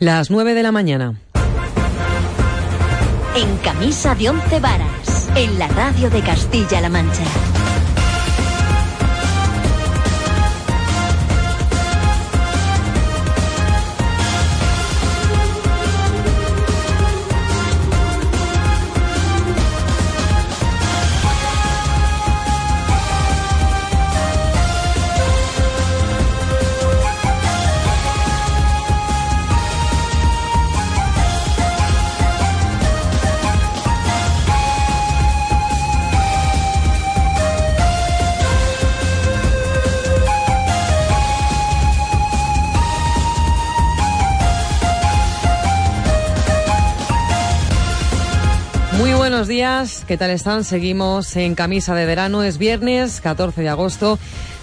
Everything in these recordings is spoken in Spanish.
Las 9 de la mañana. En camisa de once varas, en la radio de Castilla-La Mancha. Días, ¿qué tal están? Seguimos en camisa de verano, es viernes 14 de agosto.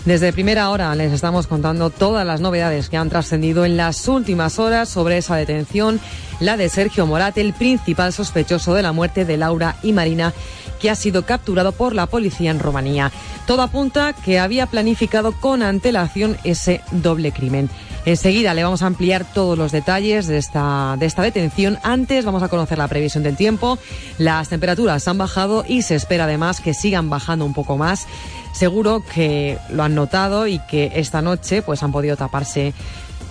Desde primera hora les estamos contando todas las novedades que han trascendido en las últimas horas sobre esa detención, la de Sergio Morat, el principal sospechoso de la muerte de Laura y Marina, que ha sido capturado por la policía en Rumanía. Todo apunta que había planificado con antelación ese doble crimen. Enseguida le vamos a ampliar todos los detalles de esta, de esta detención. Antes vamos a conocer la previsión del tiempo. Las temperaturas han bajado y se espera además que sigan bajando un poco más. Seguro que lo han notado y que esta noche pues han podido taparse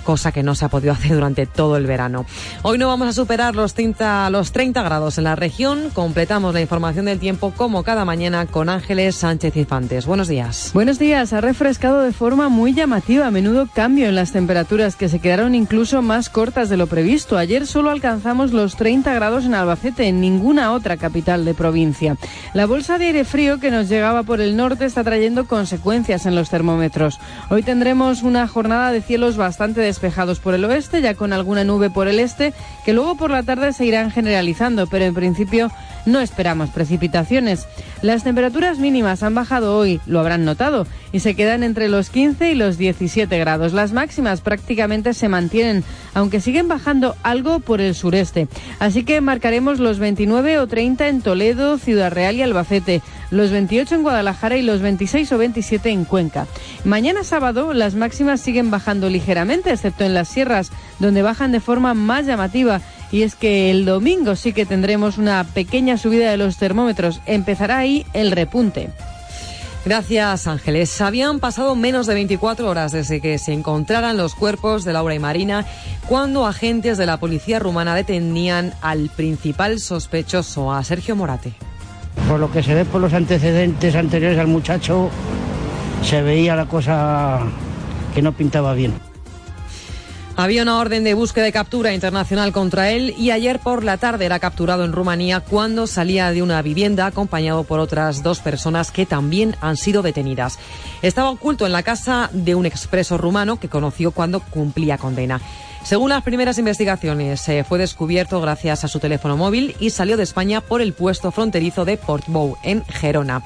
cosa que no se ha podido hacer durante todo el verano. Hoy no vamos a superar los 30, los 30 grados en la región. Completamos la información del tiempo como cada mañana con Ángeles Sánchez Infantes. Buenos días. Buenos días. Ha refrescado de forma muy llamativa. A menudo cambio en las temperaturas que se quedaron incluso más cortas de lo previsto. Ayer solo alcanzamos los 30 grados en Albacete, en ninguna otra capital de provincia. La bolsa de aire frío que nos llegaba por el norte está trayendo consecuencias en los termómetros. Hoy tendremos una jornada de cielos bastante despejados por el oeste, ya con alguna nube por el este, que luego por la tarde se irán generalizando, pero en principio no esperamos precipitaciones. Las temperaturas mínimas han bajado hoy, lo habrán notado, y se quedan entre los 15 y los 17 grados. Las máximas prácticamente se mantienen, aunque siguen bajando algo por el sureste. Así que marcaremos los 29 o 30 en Toledo, Ciudad Real y Albacete, los 28 en Guadalajara y los 26 o 27 en Cuenca. Mañana sábado las máximas siguen bajando ligeramente, excepto en las sierras, donde bajan de forma más llamativa y es que el domingo sí que tendremos una pequeña subida de los termómetros. Empezará ahí el repunte. Gracias, Ángeles. Habían pasado menos de 24 horas desde que se encontraran los cuerpos de Laura y Marina cuando agentes de la policía rumana detenían al principal sospechoso, a Sergio Morate. Por lo que se ve por los antecedentes anteriores al muchacho, se veía la cosa que no pintaba bien. Había una orden de búsqueda y captura internacional contra él y ayer por la tarde era capturado en Rumanía cuando salía de una vivienda acompañado por otras dos personas que también han sido detenidas. Estaba oculto en la casa de un expreso rumano que conoció cuando cumplía condena. Según las primeras investigaciones, eh, fue descubierto gracias a su teléfono móvil y salió de España por el puesto fronterizo de Portbou, en Gerona.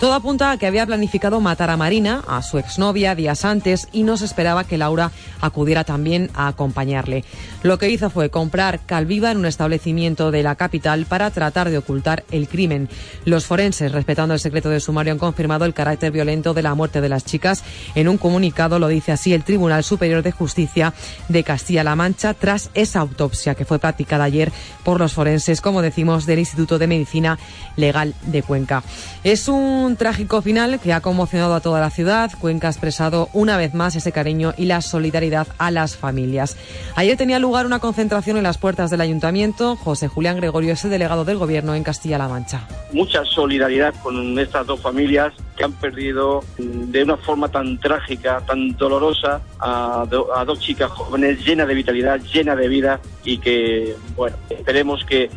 Todo apunta a que había planificado matar a Marina, a su exnovia, días antes y no se esperaba que Laura acudiera también a acompañarle. Lo que hizo fue comprar calviva en un establecimiento de la capital para tratar de ocultar el crimen. Los forenses, respetando el secreto de sumario, han confirmado el carácter violento de la muerte de las chicas. En un comunicado lo dice así el Tribunal Superior de Justicia de Castilla-La Mancha tras esa autopsia que fue practicada ayer por los forenses, como decimos, del Instituto de Medicina Legal de Cuenca. Es un trágico final que ha conmocionado a toda la ciudad. Cuenca ha expresado una vez más ese cariño y la solidaridad a las familias. Ayer tenía lugar una concentración en las puertas del ayuntamiento. José Julián Gregorio es el delegado del gobierno en Castilla-La Mancha. Mucha solidaridad con estas dos familias que han perdido de una forma tan trágica, tan dolorosa, a, a dos chicas jóvenes llenas de vitalidad, llenas de vida y que, bueno, esperemos que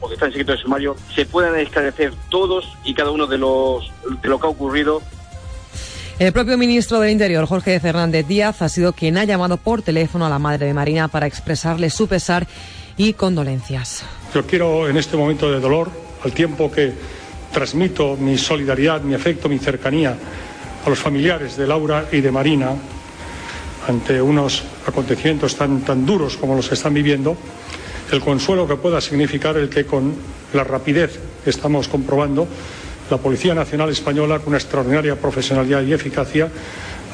porque está en secreto de sumario, se puedan esclarecer todos y cada uno de, los, de lo que ha ocurrido el propio ministro del Interior, Jorge Fernández Díaz, ha sido quien ha llamado por teléfono a la madre de Marina para expresarle su pesar y condolencias. Yo quiero, en este momento de dolor, al tiempo que transmito mi solidaridad, mi afecto, mi cercanía a los familiares de Laura y de Marina ante unos acontecimientos tan, tan duros como los que están viviendo, el consuelo que pueda significar el que con la rapidez que estamos comprobando, la Policía Nacional Española, con una extraordinaria profesionalidad y eficacia,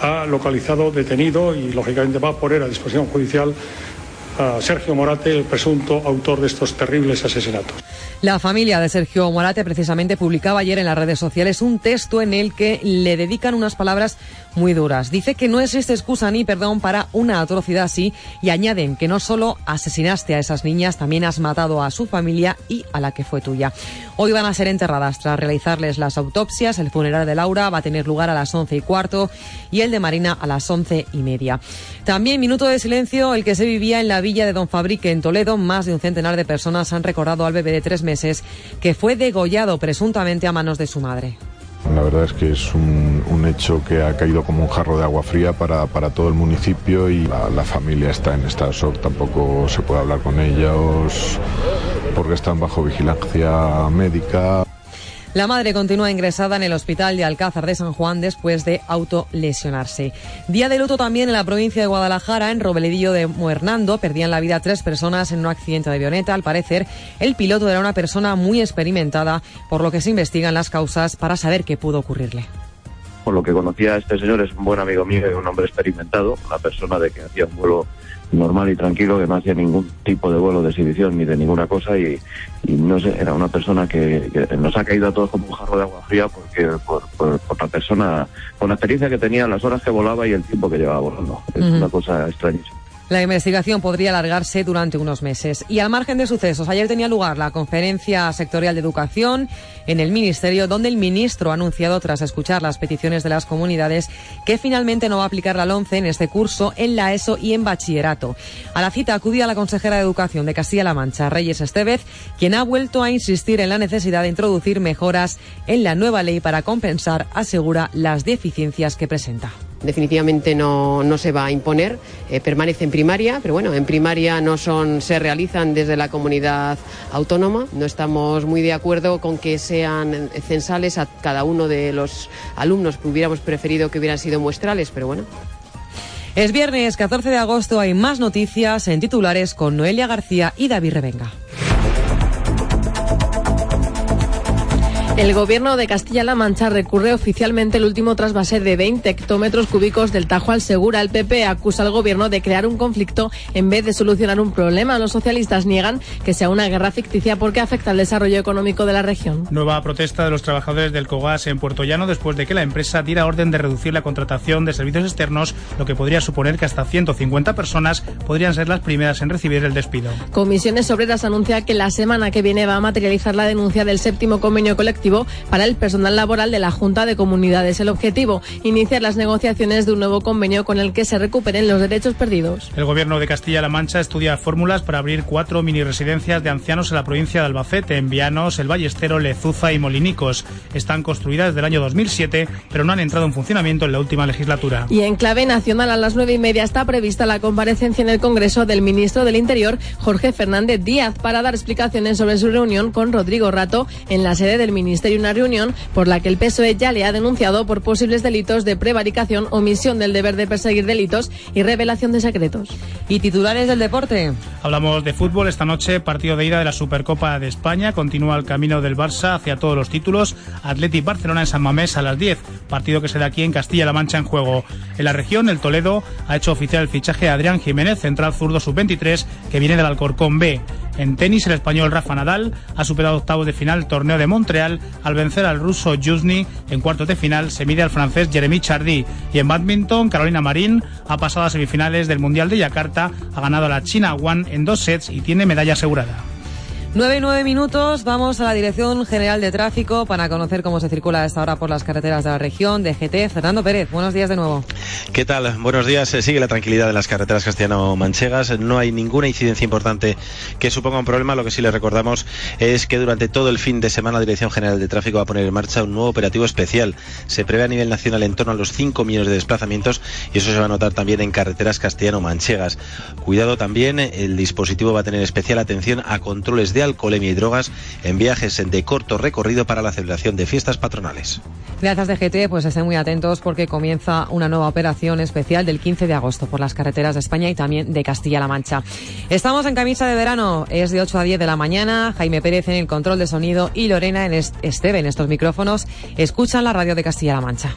ha localizado, detenido y, lógicamente, va a poner a disposición judicial Sergio Morate, el presunto autor de estos terribles asesinatos. La familia de Sergio Morate precisamente publicaba ayer en las redes sociales un texto en el que le dedican unas palabras muy duras. Dice que no existe excusa ni perdón para una atrocidad así y añaden que no solo asesinaste a esas niñas, también has matado a su familia y a la que fue tuya. Hoy van a ser enterradas tras realizarles las autopsias. El funeral de Laura va a tener lugar a las once y cuarto y el de Marina a las once y media. También minuto de silencio el que se vivía en la villa de Don Fabrique en Toledo. Más de un centenar de personas han recordado al bebé de tres meses que fue degollado presuntamente a manos de su madre. La verdad es que es un, hecho que ha caído como un jarro de agua fría para, todo el municipio y la, familia está en estado shock. Tampoco se puede hablar con ellos porque están bajo vigilancia médica. La madre continúa ingresada en el hospital de Alcázar de San Juan después de autolesionarse. Día de luto también en la provincia de Guadalajara, en Robledillo de Muernando. Perdían la vida tres personas en un accidente de avioneta. Al parecer, el piloto era una persona muy experimentada, por lo que se investigan las causas para saber qué pudo ocurrirle. Por lo que conocía a este señor, es un buen amigo mío un hombre experimentado, una persona de que hacía un vuelo normal y tranquilo, que no hacía ningún tipo de vuelo de exhibición ni de ninguna cosa y, y no sé, era una persona que, que, nos ha caído a todos como un jarro de agua fría porque por, por, por, la persona, con la experiencia que tenía, las horas que volaba y el tiempo que llevaba volando. Es uh -huh. una cosa extrañísima. La investigación podría alargarse durante unos meses. Y al margen de sucesos, ayer tenía lugar la conferencia sectorial de educación en el Ministerio, donde el ministro ha anunciado, tras escuchar las peticiones de las comunidades, que finalmente no va a aplicar la LONCE en este curso en la ESO y en bachillerato. A la cita acudía la consejera de Educación de Castilla-La Mancha, Reyes Estevez, quien ha vuelto a insistir en la necesidad de introducir mejoras en la nueva ley para compensar, asegura, las deficiencias que presenta definitivamente no, no, se va a imponer, eh, permanece en primaria, pero bueno, en primaria no son, se realizan desde la comunidad autónoma. No estamos muy de acuerdo con que sean censales a cada uno de los alumnos, hubiéramos preferido que hubieran sido muestrales, pero bueno. Es viernes 14 de agosto, hay más noticias en titulares con Noelia García y David Revenga. El gobierno de Castilla-La Mancha recurre oficialmente el último trasvase de 20 hectómetros cúbicos del Tajo al Segura. El PP acusa al gobierno de crear un conflicto en vez de solucionar un problema. Los socialistas niegan que sea una guerra ficticia porque afecta al desarrollo económico de la región. Nueva protesta de los trabajadores del Cogas en Puerto Llano después de que la empresa diera orden de reducir la contratación de servicios externos, lo que podría suponer que hasta 150 personas podrían ser las primeras en recibir el despido. Comisiones Obreras anuncia que la semana que viene va a materializar la denuncia del séptimo convenio colectivo para el personal laboral de la Junta de Comunidades. El objetivo, iniciar las negociaciones de un nuevo convenio con el que se recuperen los derechos perdidos. El gobierno de Castilla-La Mancha estudia fórmulas para abrir cuatro mini residencias de ancianos en la provincia de Albacete, en Vianos, El Ballestero, Lezuza y Molinicos. Están construidas desde el año 2007, pero no han entrado en funcionamiento en la última legislatura. Y en clave nacional a las nueve y media está prevista la comparecencia en el Congreso del ministro del Interior, Jorge Fernández Díaz, para dar explicaciones sobre su reunión con Rodrigo Rato en la sede del Ministerio Ministerio una reunión por la que el PSOE ya le ha denunciado por posibles delitos de prevaricación, omisión del deber de perseguir delitos y revelación de secretos. ¿Y titulares del deporte? Hablamos de fútbol esta noche, partido de ida de la Supercopa de España. Continúa el camino del Barça hacia todos los títulos. Athletic Barcelona en San Mamés a las 10, partido que se da aquí en Castilla-La Mancha en juego. En la región, el Toledo ha hecho oficial el fichaje de Adrián Jiménez, central zurdo sub-23, que viene del Alcorcón B. En tenis, el español Rafa Nadal ha superado octavos de final el torneo de Montreal al vencer al ruso Yuzny en cuartos de final, se mide al francés Jeremy Chardy. Y en badminton, Carolina Marín ha pasado a semifinales del Mundial de Yakarta, ha ganado a la China One en dos sets y tiene medalla asegurada. 9 y 9 minutos, vamos a la Dirección General de Tráfico para conocer cómo se circula a esta hora por las carreteras de la región. De GT, Fernando Pérez, buenos días de nuevo. ¿Qué tal? Buenos días. Sigue la tranquilidad de las carreteras castellano-manchegas. No hay ninguna incidencia importante que suponga un problema. Lo que sí le recordamos es que durante todo el fin de semana la Dirección General de Tráfico va a poner en marcha un nuevo operativo especial. Se prevé a nivel nacional en torno a los 5 millones de desplazamientos y eso se va a notar también en carreteras castellano-manchegas. Cuidado también, el dispositivo va a tener especial atención a controles de alcoholemia y drogas en viajes de corto recorrido para la celebración de fiestas patronales. Gracias DGT, pues estén muy atentos porque comienza una nueva operación especial del 15 de agosto por las carreteras de España y también de Castilla-La Mancha. Estamos en camisa de verano, es de 8 a 10 de la mañana, Jaime Pérez en el control de sonido y Lorena en Esteve en estos micrófonos. Escuchan la radio de Castilla-La Mancha.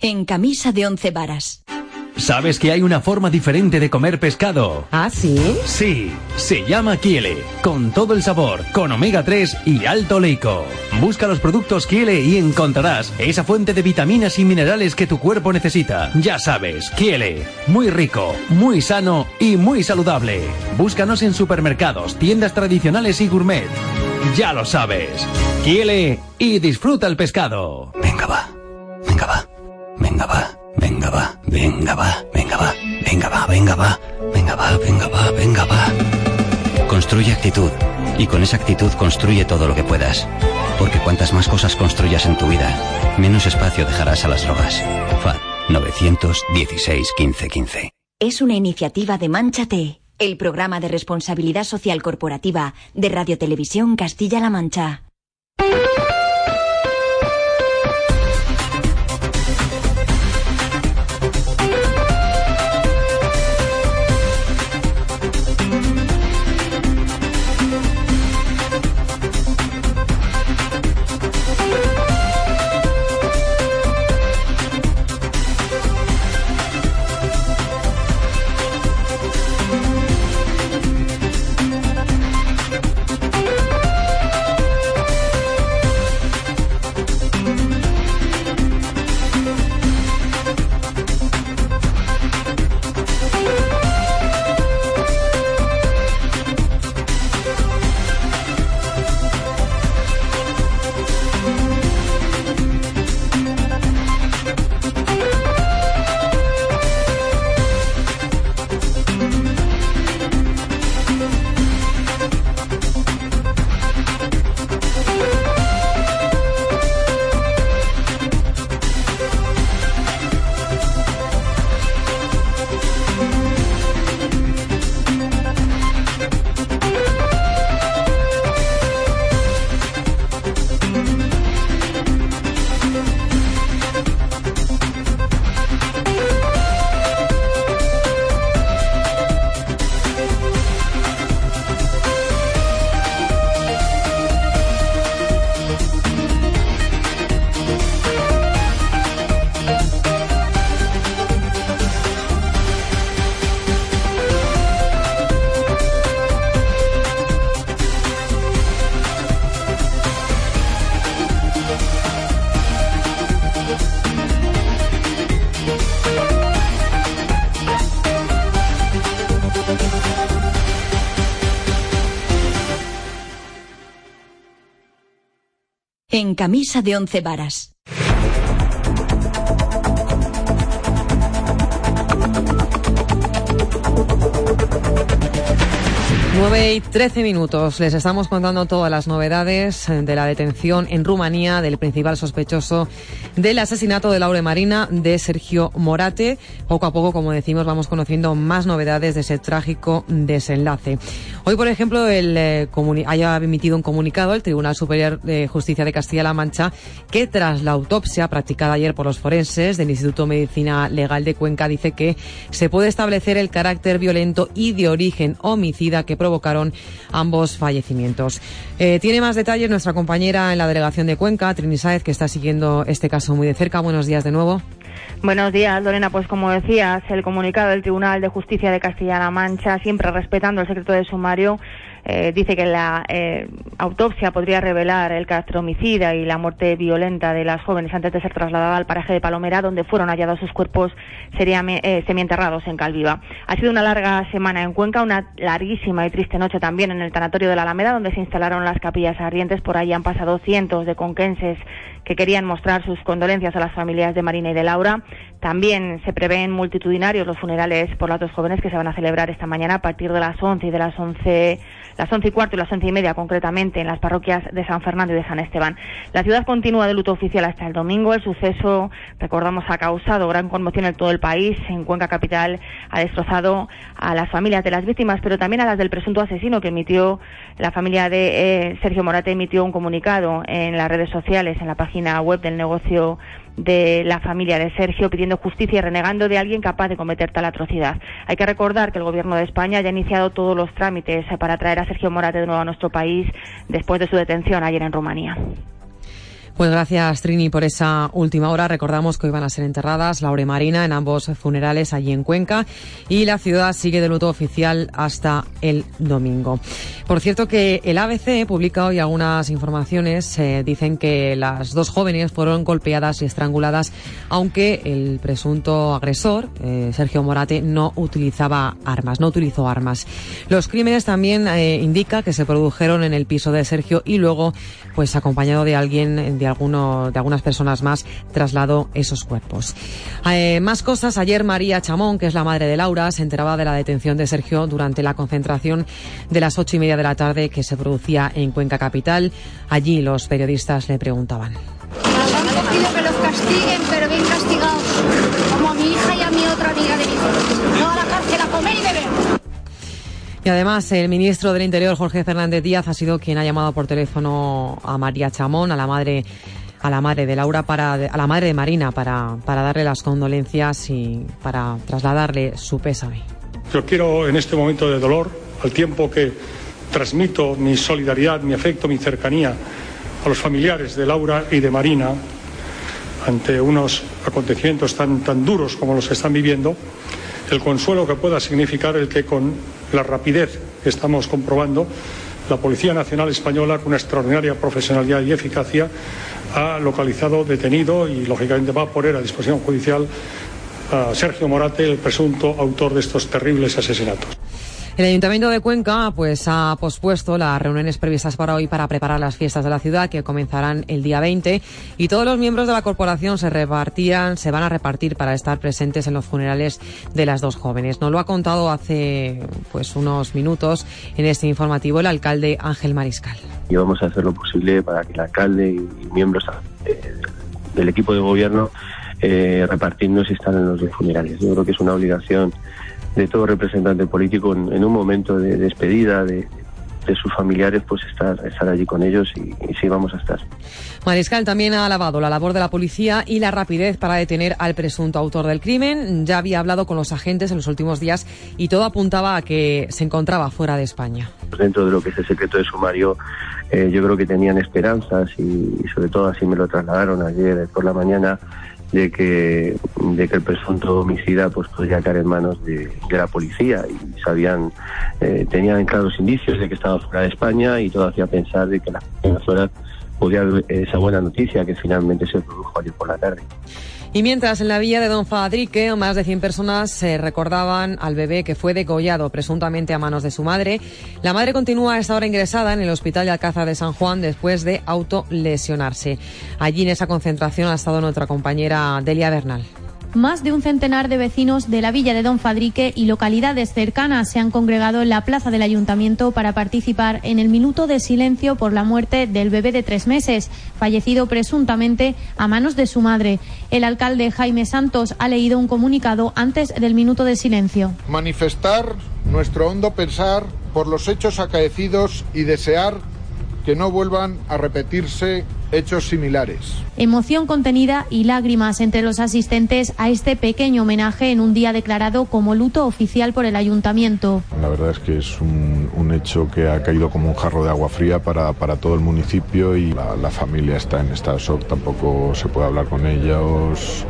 En camisa de once varas. ¿Sabes que hay una forma diferente de comer pescado? ¿Ah, sí? Sí, se llama Kiele, con todo el sabor, con omega 3 y alto leico. Busca los productos Kiele y encontrarás esa fuente de vitaminas y minerales que tu cuerpo necesita. Ya sabes, Kiele, muy rico, muy sano y muy saludable. Búscanos en supermercados, tiendas tradicionales y gourmet. Ya lo sabes, Kiele y disfruta el pescado. Venga va, venga va, venga va. Venga va, venga va, venga va, venga va, venga va, venga va, venga va, venga va. Construye actitud y con esa actitud construye todo lo que puedas. Porque cuantas más cosas construyas en tu vida, menos espacio dejarás a las drogas. FAD 916 1515. Es una iniciativa de Manchate, el programa de responsabilidad social corporativa de Radio Televisión Castilla-La Mancha. En camisa de once varas. 9 y 13 minutos. Les estamos contando todas las novedades de la detención en Rumanía del principal sospechoso del asesinato de Laura Marina de Sergio Morate. Poco a poco, como decimos, vamos conociendo más novedades de ese trágico desenlace. Hoy, por ejemplo, eh, haya emitido un comunicado el Tribunal Superior de Justicia de Castilla-La Mancha que tras la autopsia practicada ayer por los forenses del Instituto de Medicina Legal de Cuenca dice que se puede establecer el carácter violento y de origen homicida que ambos fallecimientos. Eh, tiene más detalles nuestra compañera en la delegación de Cuenca, Trini Sáez, que está siguiendo este caso muy de cerca. Buenos días de nuevo. Buenos días, Lorena. Pues como decías, el comunicado del Tribunal de Justicia de Castilla-La Mancha, siempre respetando el secreto de sumario, eh, dice que la eh, autopsia podría revelar el carácter homicida y la muerte violenta de las jóvenes antes de ser trasladada al paraje de Palomera, donde fueron hallados sus cuerpos eh, semienterrados en Calviva. Ha sido una larga semana en Cuenca, una larguísima y triste noche también en el tanatorio de la Alameda, donde se instalaron las capillas ardientes. Por ahí han pasado cientos de conquenses que querían mostrar sus condolencias a las familias de Marina y de Laura. También se prevén multitudinarios los funerales por las dos jóvenes que se van a celebrar esta mañana a partir de las 11 y de las 11 las once y cuarto y las once y media concretamente en las parroquias de San Fernando y de San Esteban. La ciudad continúa de luto oficial hasta el domingo. El suceso, recordamos, ha causado gran conmoción en todo el país. En Cuenca Capital ha destrozado a las familias de las víctimas, pero también a las del presunto asesino que emitió la familia de eh, Sergio Morate emitió un comunicado en las redes sociales, en la página web del negocio de la familia de Sergio pidiendo justicia y renegando de alguien capaz de cometer tal atrocidad. Hay que recordar que el Gobierno de España ya ha iniciado todos los trámites para traer a Sergio Morate de nuevo a nuestro país después de su detención ayer en Rumanía. Pues gracias, Trini, por esa última hora. Recordamos que hoy van a ser enterradas Laura y Marina en ambos funerales allí en Cuenca y la ciudad sigue de luto oficial hasta el domingo. Por cierto que el ABC publica hoy algunas informaciones. Eh, dicen que las dos jóvenes fueron golpeadas y estranguladas, aunque el presunto agresor, eh, Sergio Morate, no utilizaba armas, no utilizó armas. Los crímenes también eh, indica que se produjeron en el piso de Sergio y luego, pues acompañado de alguien de alguno, de algunas personas más trasladó esos cuerpos. Eh, más cosas. Ayer María Chamón, que es la madre de Laura, se enteraba de la detención de Sergio durante la concentración de las ocho y media de la tarde que se producía en Cuenca Capital. Allí los periodistas le preguntaban. pido que los castiguen, pero bien castigados, como a mi hija y a mi otra amiga de mi No a la cárcel a comer y beber. Y además, el ministro del Interior, Jorge Fernández Díaz, ha sido quien ha llamado por teléfono a María Chamón, a la madre a la madre de Laura para a la madre de Marina para, para darle las condolencias y para trasladarle su pésame. Yo quiero en este momento de dolor, al tiempo que transmito mi solidaridad, mi afecto, mi cercanía a los familiares de Laura y de Marina ante unos acontecimientos tan, tan duros como los que están viviendo, el consuelo que pueda significar el que con la rapidez que estamos comprobando, la Policía Nacional Española, con una extraordinaria profesionalidad y eficacia, ha localizado, detenido y, lógicamente, va a poner a disposición judicial a Sergio Morate, el presunto autor de estos terribles asesinatos. El Ayuntamiento de Cuenca pues ha pospuesto las reuniones previstas para hoy para preparar las fiestas de la ciudad que comenzarán el día 20 y todos los miembros de la corporación se repartirán, se van a repartir para estar presentes en los funerales de las dos jóvenes. Nos lo ha contado hace pues unos minutos en este informativo el alcalde Ángel Mariscal. Y vamos a hacer lo posible para que el alcalde y miembros del equipo de gobierno eh, repartirnos y están en los funerales. Yo creo que es una obligación de todo representante político en, un momento de despedida de, sus familiares, pues estar, estar allí con ellos y, y, sí vamos a estar. Mariscal también ha alabado la labor de la policía y la rapidez para detener al presunto autor del crimen. Ya había hablado con los agentes en los últimos días y todo apuntaba a que se encontraba fuera de España. Dentro de lo que es el secreto de sumario, eh, yo creo que tenían esperanzas y, y sobre todo así me lo trasladaron ayer por la mañana de que, de que el presunto homicida pues podría caer en manos de, la policía y sabían, eh, tenían claros indicios de que estaba fuera de España y todo hacía pensar de que la Venezuela podía haber esa buena noticia que finalmente se produjo ayer por la tarde. Y mientras en la villa de Don Fadrique más de 100 personas se recordaban al bebé que fue degollado presuntamente a manos de su madre, la madre continúa a esta hora ingresada en el Hospital de Alcázar de San Juan después de autolesionarse. Allí en esa concentración ha estado nuestra compañera Delia Bernal. Más de un centenar de vecinos de la villa de Don Fadrique y localidades cercanas se han congregado en la plaza del ayuntamiento para participar en el minuto de silencio por la muerte del bebé de tres meses, fallecido presuntamente a manos de su madre. El alcalde Jaime Santos ha leído un comunicado antes del minuto de silencio. Manifestar nuestro hondo pensar por los hechos acaecidos y desear que no vuelvan a repetirse hechos similares. Emoción contenida y lágrimas entre los asistentes a este pequeño homenaje en un día declarado como luto oficial por el ayuntamiento. La verdad es que es un, hecho que ha caído como un jarro de agua fría para, todo el municipio y la, la familia está en estado de shock, tampoco se puede hablar con ellos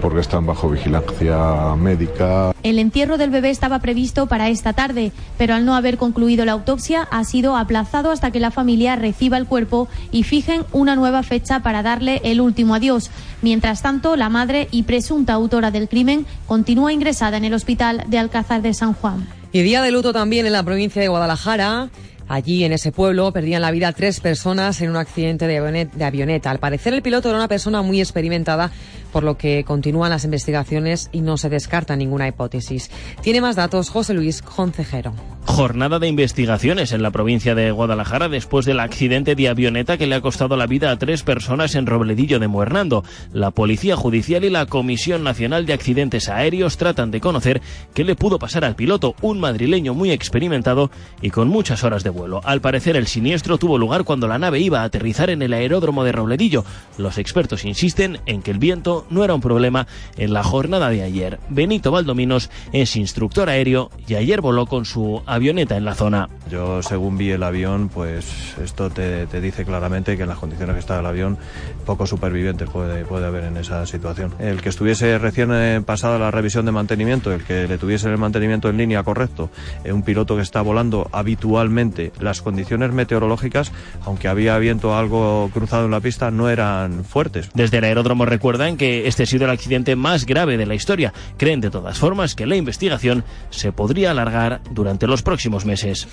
porque están bajo vigilancia médica. El entierro del bebé estaba previsto para esta tarde, pero al no haber concluido la autopsia ha sido aplazado hasta que la familia reciba el cuerpo y fijen una nueva fecha para darle el último adiós. Mientras tanto, la madre y presunta autora del crimen continúa ingresada en el hospital de Alcázar de San Juan. Y día de luto también en la provincia de Guadalajara. Allí, en ese pueblo, perdían la vida tres personas en un accidente de avioneta. Al parecer, el piloto era una persona muy experimentada por lo que continúan las investigaciones y no se descarta ninguna hipótesis. Tiene más datos José Luis Concejero. Jornada de investigaciones en la provincia de Guadalajara después del accidente de avioneta que le ha costado la vida a tres personas en Robledillo de Muernando. La Policía Judicial y la Comisión Nacional de Accidentes Aéreos tratan de conocer qué le pudo pasar al piloto, un madrileño muy experimentado y con muchas horas de vuelo. Al parecer el siniestro tuvo lugar cuando la nave iba a aterrizar en el aeródromo de Robledillo. Los expertos insisten en que el viento eso no era un problema en la jornada de ayer. Benito Valdominos es instructor aéreo y ayer voló con su avioneta en la zona. Yo, según vi el avión, pues esto te, dice claramente que en las condiciones que está el avión, pocos supervivientes puede, puede haber en esa situación. El que estuviese recién eh, pasada la revisión de mantenimiento, el que le tuviese el mantenimiento en línea correcto, eh, un piloto que está volando habitualmente, las condiciones meteorológicas, aunque había viento algo cruzado en la pista, no eran fuertes. Desde el aeródromo recuerdan que este ha sido el accidente más grave de la historia. Creen de todas formas que la investigación se podría alargar durante los próximos meses.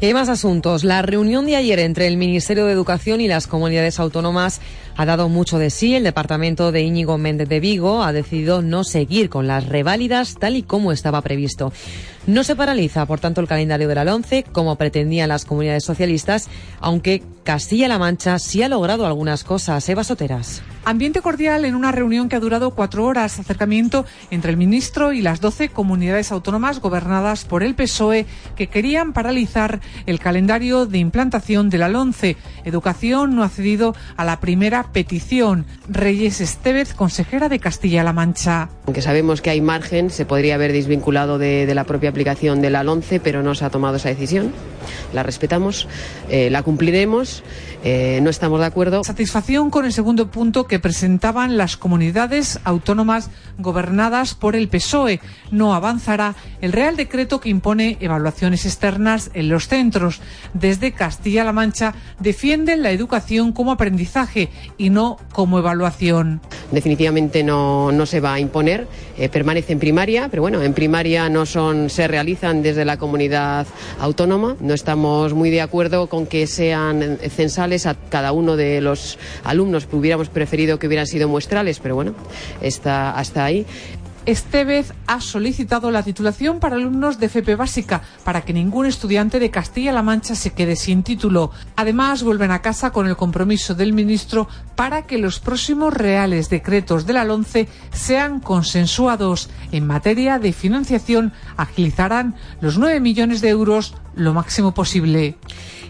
Y más asuntos. La reunión de ayer entre el Ministerio de Educación y las comunidades autónomas ha dado mucho de sí. El departamento de Íñigo Méndez de Vigo ha decidido no seguir con las reválidas tal y como estaba previsto. No se paraliza, por tanto, el calendario de la LONCE, como pretendían las comunidades socialistas, aunque Castilla-La Mancha sí ha logrado algunas cosas. Eva Soteras. Ambiente cordial en una reunión que ha durado cuatro horas. Acercamiento entre el ministro y las doce comunidades autónomas gobernadas por el PSOE que querían paralizar el calendario de implantación de la LONCE. Educación no ha cedido a la primera petición. Reyes Estevez, consejera de Castilla-La Mancha. Aunque sabemos que hay margen, se podría haber desvinculado de, de la propia aplicación de la LONCE, pero no se ha tomado esa decisión. La respetamos, eh, la cumpliremos, eh, no estamos de acuerdo. Satisfacción con el segundo punto que presentaban las comunidades autónomas gobernadas por el PSOE. No avanzará el Real Decreto que impone evaluaciones externas en los centros. Desde Castilla-La Mancha defienden la educación como aprendizaje y no como evaluación. Definitivamente no, no se va a imponer, eh, permanece en primaria, pero bueno, en primaria no son, se realizan desde la comunidad autónoma. No estamos muy de acuerdo con que sean censales a cada uno de los alumnos. Hubiéramos preferido que hubieran sido muestrales, pero bueno, está hasta ahí. Estevez ha solicitado la titulación para alumnos de FP básica para que ningún estudiante de Castilla-La Mancha se quede sin título. Además, vuelven a casa con el compromiso del ministro para que los próximos reales decretos de la LONCE sean consensuados. En materia de financiación, agilizarán los 9 millones de euros lo máximo posible.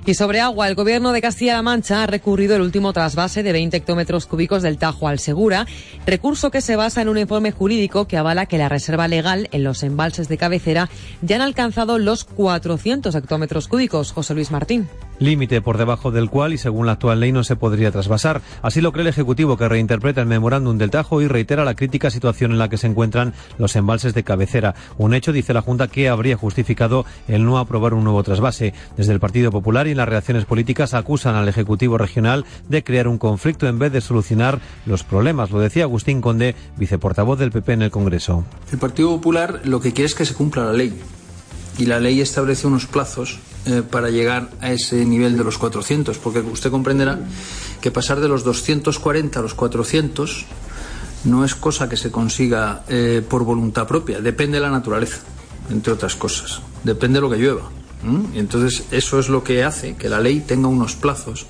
Y sobre agua, el gobierno de Castilla-La Mancha ha recurrido el último trasvase de 20 hectómetros cúbicos del Tajo al Segura, recurso que se basa en un informe jurídico que avala que la reserva legal en los embalses de cabecera ya han alcanzado los 400 hectómetros cúbicos. José Luis Martín límite por debajo del cual y según la actual ley no se podría trasvasar. Así lo cree el Ejecutivo que reinterpreta el memorándum del Tajo y reitera la crítica situación en la que se encuentran los embalses de cabecera. Un hecho, dice la Junta, que habría justificado el no aprobar un nuevo trasvase. Desde el Partido Popular y las reacciones políticas acusan al Ejecutivo regional de crear un conflicto en vez de solucionar los problemas. Lo decía Agustín Conde, viceportavoz del PP en el Congreso. El Partido Popular lo que quiere es que se cumpla la ley y la ley establece unos plazos eh, para llegar a ese nivel de los 400, porque usted comprenderá que pasar de los 240 a los 400 no es cosa que se consiga eh, por voluntad propia, depende de la naturaleza, entre otras cosas, depende de lo que llueva. Y entonces eso es lo que hace que la ley tenga unos plazos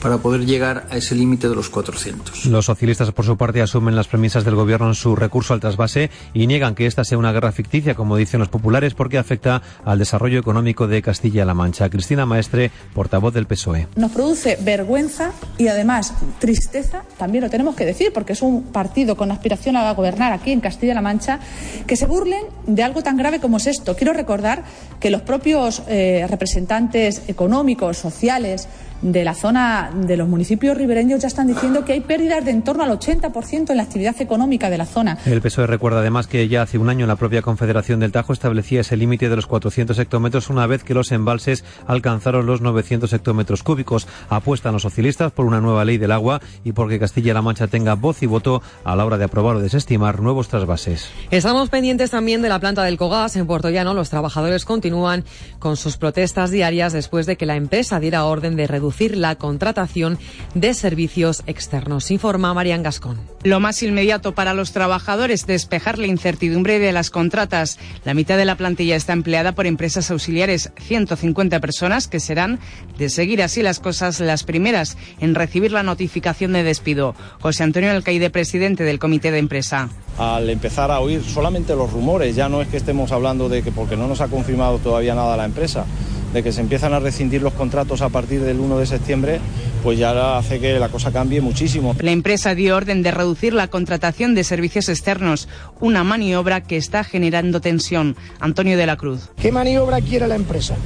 para poder llegar a ese límite de los 400. Los socialistas, por su parte, asumen las premisas del Gobierno en su recurso al trasvase y niegan que esta sea una guerra ficticia, como dicen los populares, porque afecta al desarrollo económico de Castilla-La Mancha. Cristina Maestre, portavoz del PSOE. Nos produce vergüenza y además tristeza, también lo tenemos que decir, porque es un partido con aspiración a gobernar aquí en Castilla-La Mancha, que se burlen de algo tan grave como es esto. Quiero recordar que los propios eh, representantes económicos, sociales, de la zona de los municipios ribereños ya están diciendo que hay pérdidas de en torno al 80% en la actividad económica de la zona. El PSOE recuerda además que ya hace un año la propia Confederación del Tajo establecía ese límite de los 400 hectómetros una vez que los embalses alcanzaron los 900 hectómetros cúbicos. Apuestan los socialistas por una nueva ley del agua y porque Castilla-La Mancha tenga voz y voto a la hora de aprobar o desestimar nuevos trasvases. Estamos pendientes también de la planta del Cogas en Puerto Llano. Los trabajadores continúan con sus protestas diarias después de que la empresa diera orden de reducir la contratación de servicios externos, informa Marian Gascón. Lo más inmediato para los trabajadores, despejar la incertidumbre de las contratas. La mitad de la plantilla está empleada por empresas auxiliares, 150 personas que serán, de seguir así las cosas, las primeras en recibir la notificación de despido. José Antonio Alcaide, presidente del comité de empresa. Al empezar a oír solamente los rumores, ya no es que estemos hablando de que porque no nos ha confirmado todavía nada la empresa, de que se empiezan a rescindir los contratos a partir del 1 de septiembre, pues ya hace que la cosa cambie muchísimo. La empresa dio orden de reducir la contratación de servicios externos, una maniobra que está generando tensión. Antonio de la Cruz. ¿Qué maniobra quiere la empresa?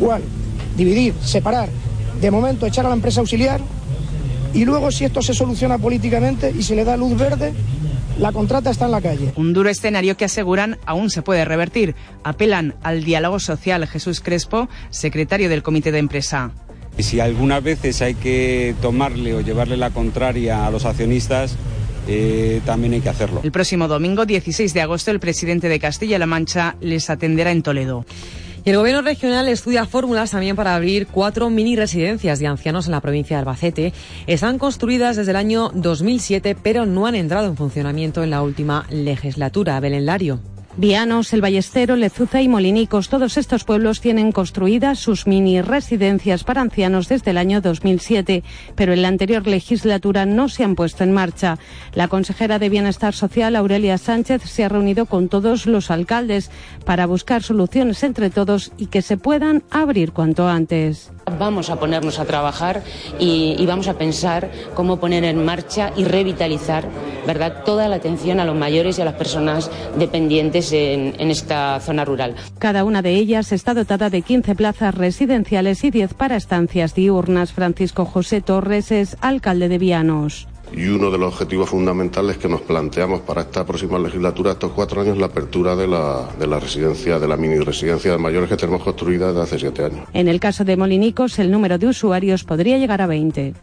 ¿Cuál? Dividir, separar. De momento echar a la empresa auxiliar y luego si esto se soluciona políticamente y se le da luz verde, la contrata está en la calle. Un duro escenario que aseguran aún se puede revertir. Apelan al diálogo social Jesús Crespo, secretario del comité de empresa. Si algunas veces hay que tomarle o llevarle la contraria a los accionistas, eh, también hay que hacerlo. El próximo domingo, 16 de agosto, el presidente de Castilla-La Mancha les atenderá en Toledo. El gobierno regional estudia fórmulas también para abrir cuatro mini residencias de ancianos en la provincia de Albacete. Están construidas desde el año 2007, pero no han entrado en funcionamiento en la última legislatura. Belén Lario. Vianos, El Ballestero, Lezuza y Molinicos, todos estos pueblos tienen construidas sus mini residencias para ancianos desde el año 2007, pero en la anterior legislatura no se han puesto en marcha. La consejera de Bienestar Social, Aurelia Sánchez, se ha reunido con todos los alcaldes para buscar soluciones entre todos y que se puedan abrir cuanto antes. Vamos a ponernos a trabajar y, vamos a pensar cómo poner en marcha y revitalizar ¿verdad? toda la atención a los mayores y a las personas dependientes en, en esta zona rural. Cada una de ellas está dotada de 15 plazas residenciales y 10 para estancias diurnas. Francisco José Torres es alcalde de Vianos y uno de los objetivos fundamentales que nos planteamos para esta próxima legislatura, estos cuatro años, la apertura de la, de la residencia, de la mini residencia de mayores que tenemos construida desde hace siete años. En el caso de Molinicos, el número de usuarios podría llegar a 20.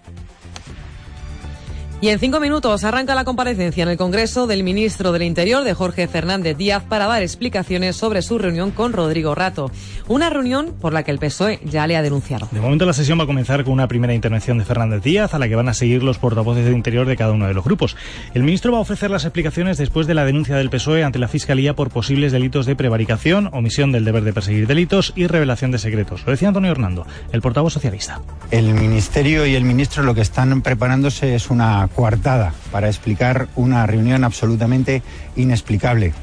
Y en cinco minutos arranca la comparecencia en el Congreso del ministro del Interior, de Jorge Fernández Díaz, para dar explicaciones sobre su reunión con Rodrigo Rato. Una reunión por la que el PSOE ya le ha denunciado. De momento la sesión va a comenzar con una primera intervención de Fernández Díaz, a la que van a seguir los portavoces del Interior de cada uno de los grupos. El ministro va a ofrecer las explicaciones después de la denuncia del PSOE ante la Fiscalía por posibles delitos de prevaricación, omisión del deber de perseguir delitos y revelación de secretos. Lo decía Antonio Hernando, el portavoz socialista. El ministerio y el ministro lo que están preparándose es una coartada para explicar una reunión absolutamente inexplicable.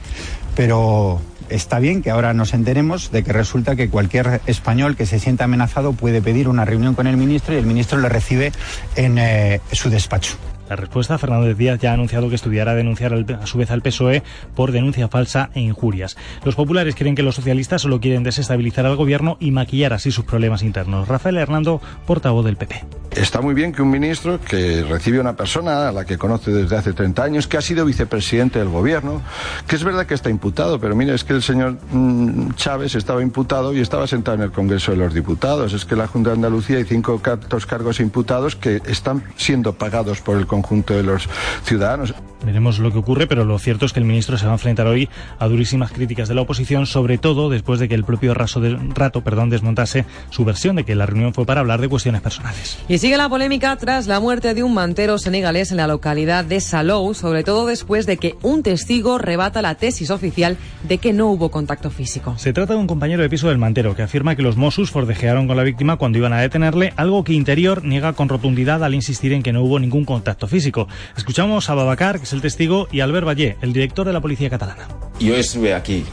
Pero está bien que ahora nos enteremos de que resulta que cualquier español que se sienta amenazado puede pedir una reunión con el ministro y el ministro le recibe en eh, su despacho. La respuesta, Fernández Díaz ya ha anunciado que estudiará denunciar a su vez al PSOE por denuncia falsa e injurias. Los populares creen que los socialistas solo quieren desestabilizar al gobierno y maquillar así sus problemas internos. Rafael Hernando, portavoz del PP. Está muy bien que un ministro que recibe a una persona a la que conoce desde hace 30 años, que ha sido vicepresidente del gobierno, que es verdad que está imputado, pero mire, es que el señor mmm, Chávez estaba imputado y estaba sentado en el Congreso de los Diputados. Es que la Junta de Andalucía hay cinco cargos imputados que están siendo pagados por el conjunto de los ciudadanos. Veremos lo que ocurre, pero lo cierto es que el ministro se va a enfrentar hoy a durísimas críticas de la oposición, sobre todo después de que el propio raso de, Rato perdón, desmontase su versión de que la reunión fue para hablar de cuestiones personales. Y sigue la polémica tras la muerte de un mantero senegalés en la localidad de Salou, sobre todo después de que un testigo rebata la tesis oficial de que no hubo contacto físico. Se trata de un compañero de piso del mantero que afirma que los Mossos fordejearon con la víctima cuando iban a detenerle, algo que Interior niega con rotundidad al insistir en que no hubo ningún contacto físico. Escuchamos a Babacar, es el testigo, y Albert Vallé, el director de la policía catalana. Yo estuve aquí.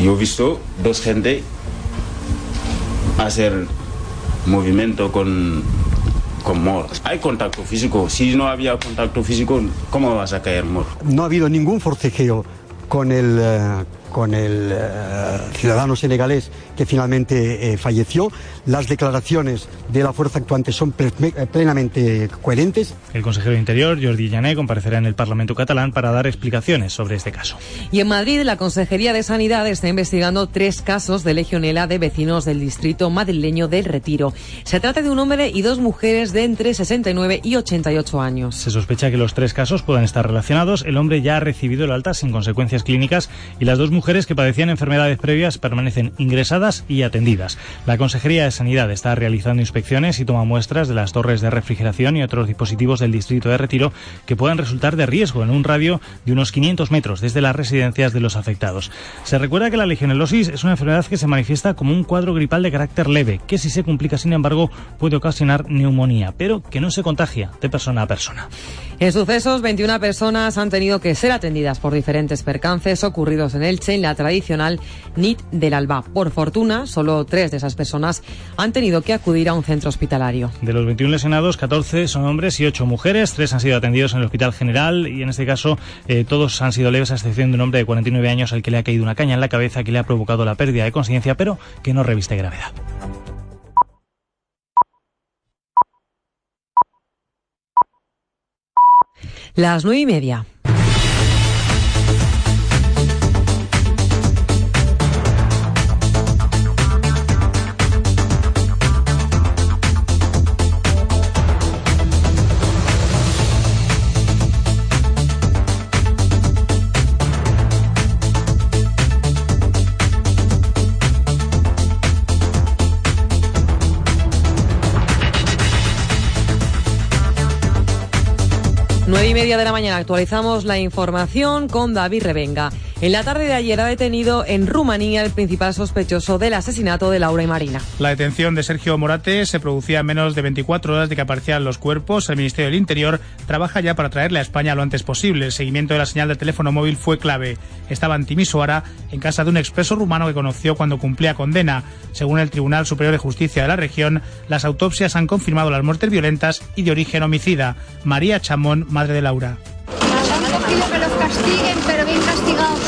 Yo he visto dos gente hacer movimiento con, con Mor. Hay contacto físico. Si no había contacto físico, ¿cómo vas a caer Mor? No ha habido ningún forcejeo con el, uh, con el uh, ciudadano senegalés que finalmente eh, falleció. Las declaraciones de la fuerza actuante son plenamente coherentes. El consejero de Interior, Jordi Llané, comparecerá en el Parlamento catalán para dar explicaciones sobre este caso. Y en Madrid, la Consejería de Sanidad está investigando tres casos de legionela de vecinos del distrito madrileño del Retiro. Se trata de un hombre y dos mujeres de entre 69 y 88 años. Se sospecha que los tres casos puedan estar relacionados. El hombre ya ha recibido el alta sin consecuencias clínicas y las dos mujeres que padecían enfermedades previas permanecen ingresadas y atendidas. La Consejería de Sanidad está realizando inspecciones y toma muestras de las torres de refrigeración y otros dispositivos del distrito de Retiro que puedan resultar de riesgo en un radio de unos 500 metros desde las residencias de los afectados. Se recuerda que la legionelosis es una enfermedad que se manifiesta como un cuadro gripal de carácter leve, que si se complica, sin embargo, puede ocasionar neumonía, pero que no se contagia de persona a persona. En sucesos, 21 personas han tenido que ser atendidas por diferentes percances ocurridos en Elche en la tradicional NIT del Alba. Por fortuna, fortuna, solo tres de esas personas han tenido que acudir a un centro hospitalario. De los 21 lesionados, 14 son hombres y 8 mujeres. Tres han sido atendidos en el Hospital General y en este caso eh, todos han sido leves, a excepción de un hombre de 49 años al que le ha caído una caña en la cabeza que le ha provocado la pérdida de conciencia, pero que no reviste gravedad. Las nueve y media. Mañana actualizamos la información con David Revenga. En la tarde de ayer ha detenido en Rumanía el principal sospechoso del asesinato de Laura y Marina. La detención de Sergio Morate se producía en menos de 24 horas de que aparecían los cuerpos. El Ministerio del Interior trabaja ya para traerle a España lo antes posible. El seguimiento de la señal de teléfono móvil fue clave. Estaba en Timisoara, en casa de un expreso rumano que conoció cuando cumplía condena. Según el Tribunal Superior de Justicia de la región, las autopsias han confirmado las muertes violentas y de origen homicida. María Chamón, madre de Laura. Que los castiguen, pero bien castigados.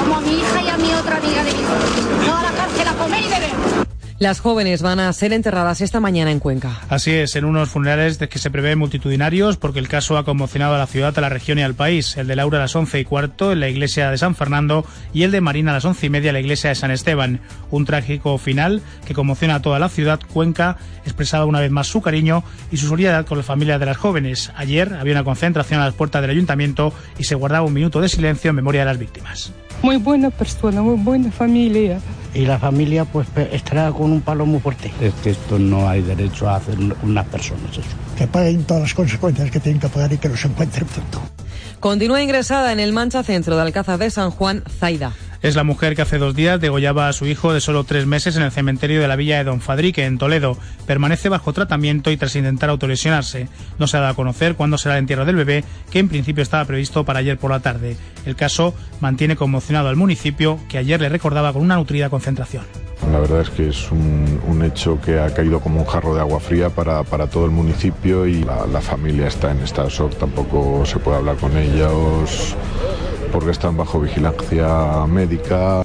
Como a mi hija y a mi otra amiga de mi hijo. No a la cárcel a comer y beber. Las jóvenes van a ser enterradas esta mañana en Cuenca. Así es, en unos funerales de que se prevén multitudinarios porque el caso ha conmocionado a la ciudad, a la región y al país. El de Laura a las once y cuarto en la iglesia de San Fernando y el de Marina a las once y media en la iglesia de San Esteban. Un trágico final que conmociona a toda la ciudad. Cuenca expresaba una vez más su cariño y su solidaridad con las familias de las jóvenes. Ayer había una concentración a las puertas del ayuntamiento y se guardaba un minuto de silencio en memoria de las víctimas. Muy buena persona, muy buena familia. Y la familia pues estará con un palo muy fuerte. Es que esto no hay derecho a hacer unas personas eso. Que paguen todas las consecuencias que tienen que pagar y que los encuentren pronto. Continúa ingresada en el Mancha Centro de Alcázar de San Juan, Zaida. Es la mujer que hace dos días degollaba a su hijo de solo tres meses en el cementerio de la villa de Don Fadrique, en Toledo. Permanece bajo tratamiento y tras intentar autolesionarse. No se ha dado a conocer cuándo será el entierro del bebé, que en principio estaba previsto para ayer por la tarde. El caso mantiene conmocionado al municipio, que ayer le recordaba con una nutrida concentración. La verdad es que es un, hecho que ha caído como un jarro de agua fría para, para todo el municipio y la, la familia está en estado shock. Tampoco se puede hablar con ellos porque están bajo vigilancia médica.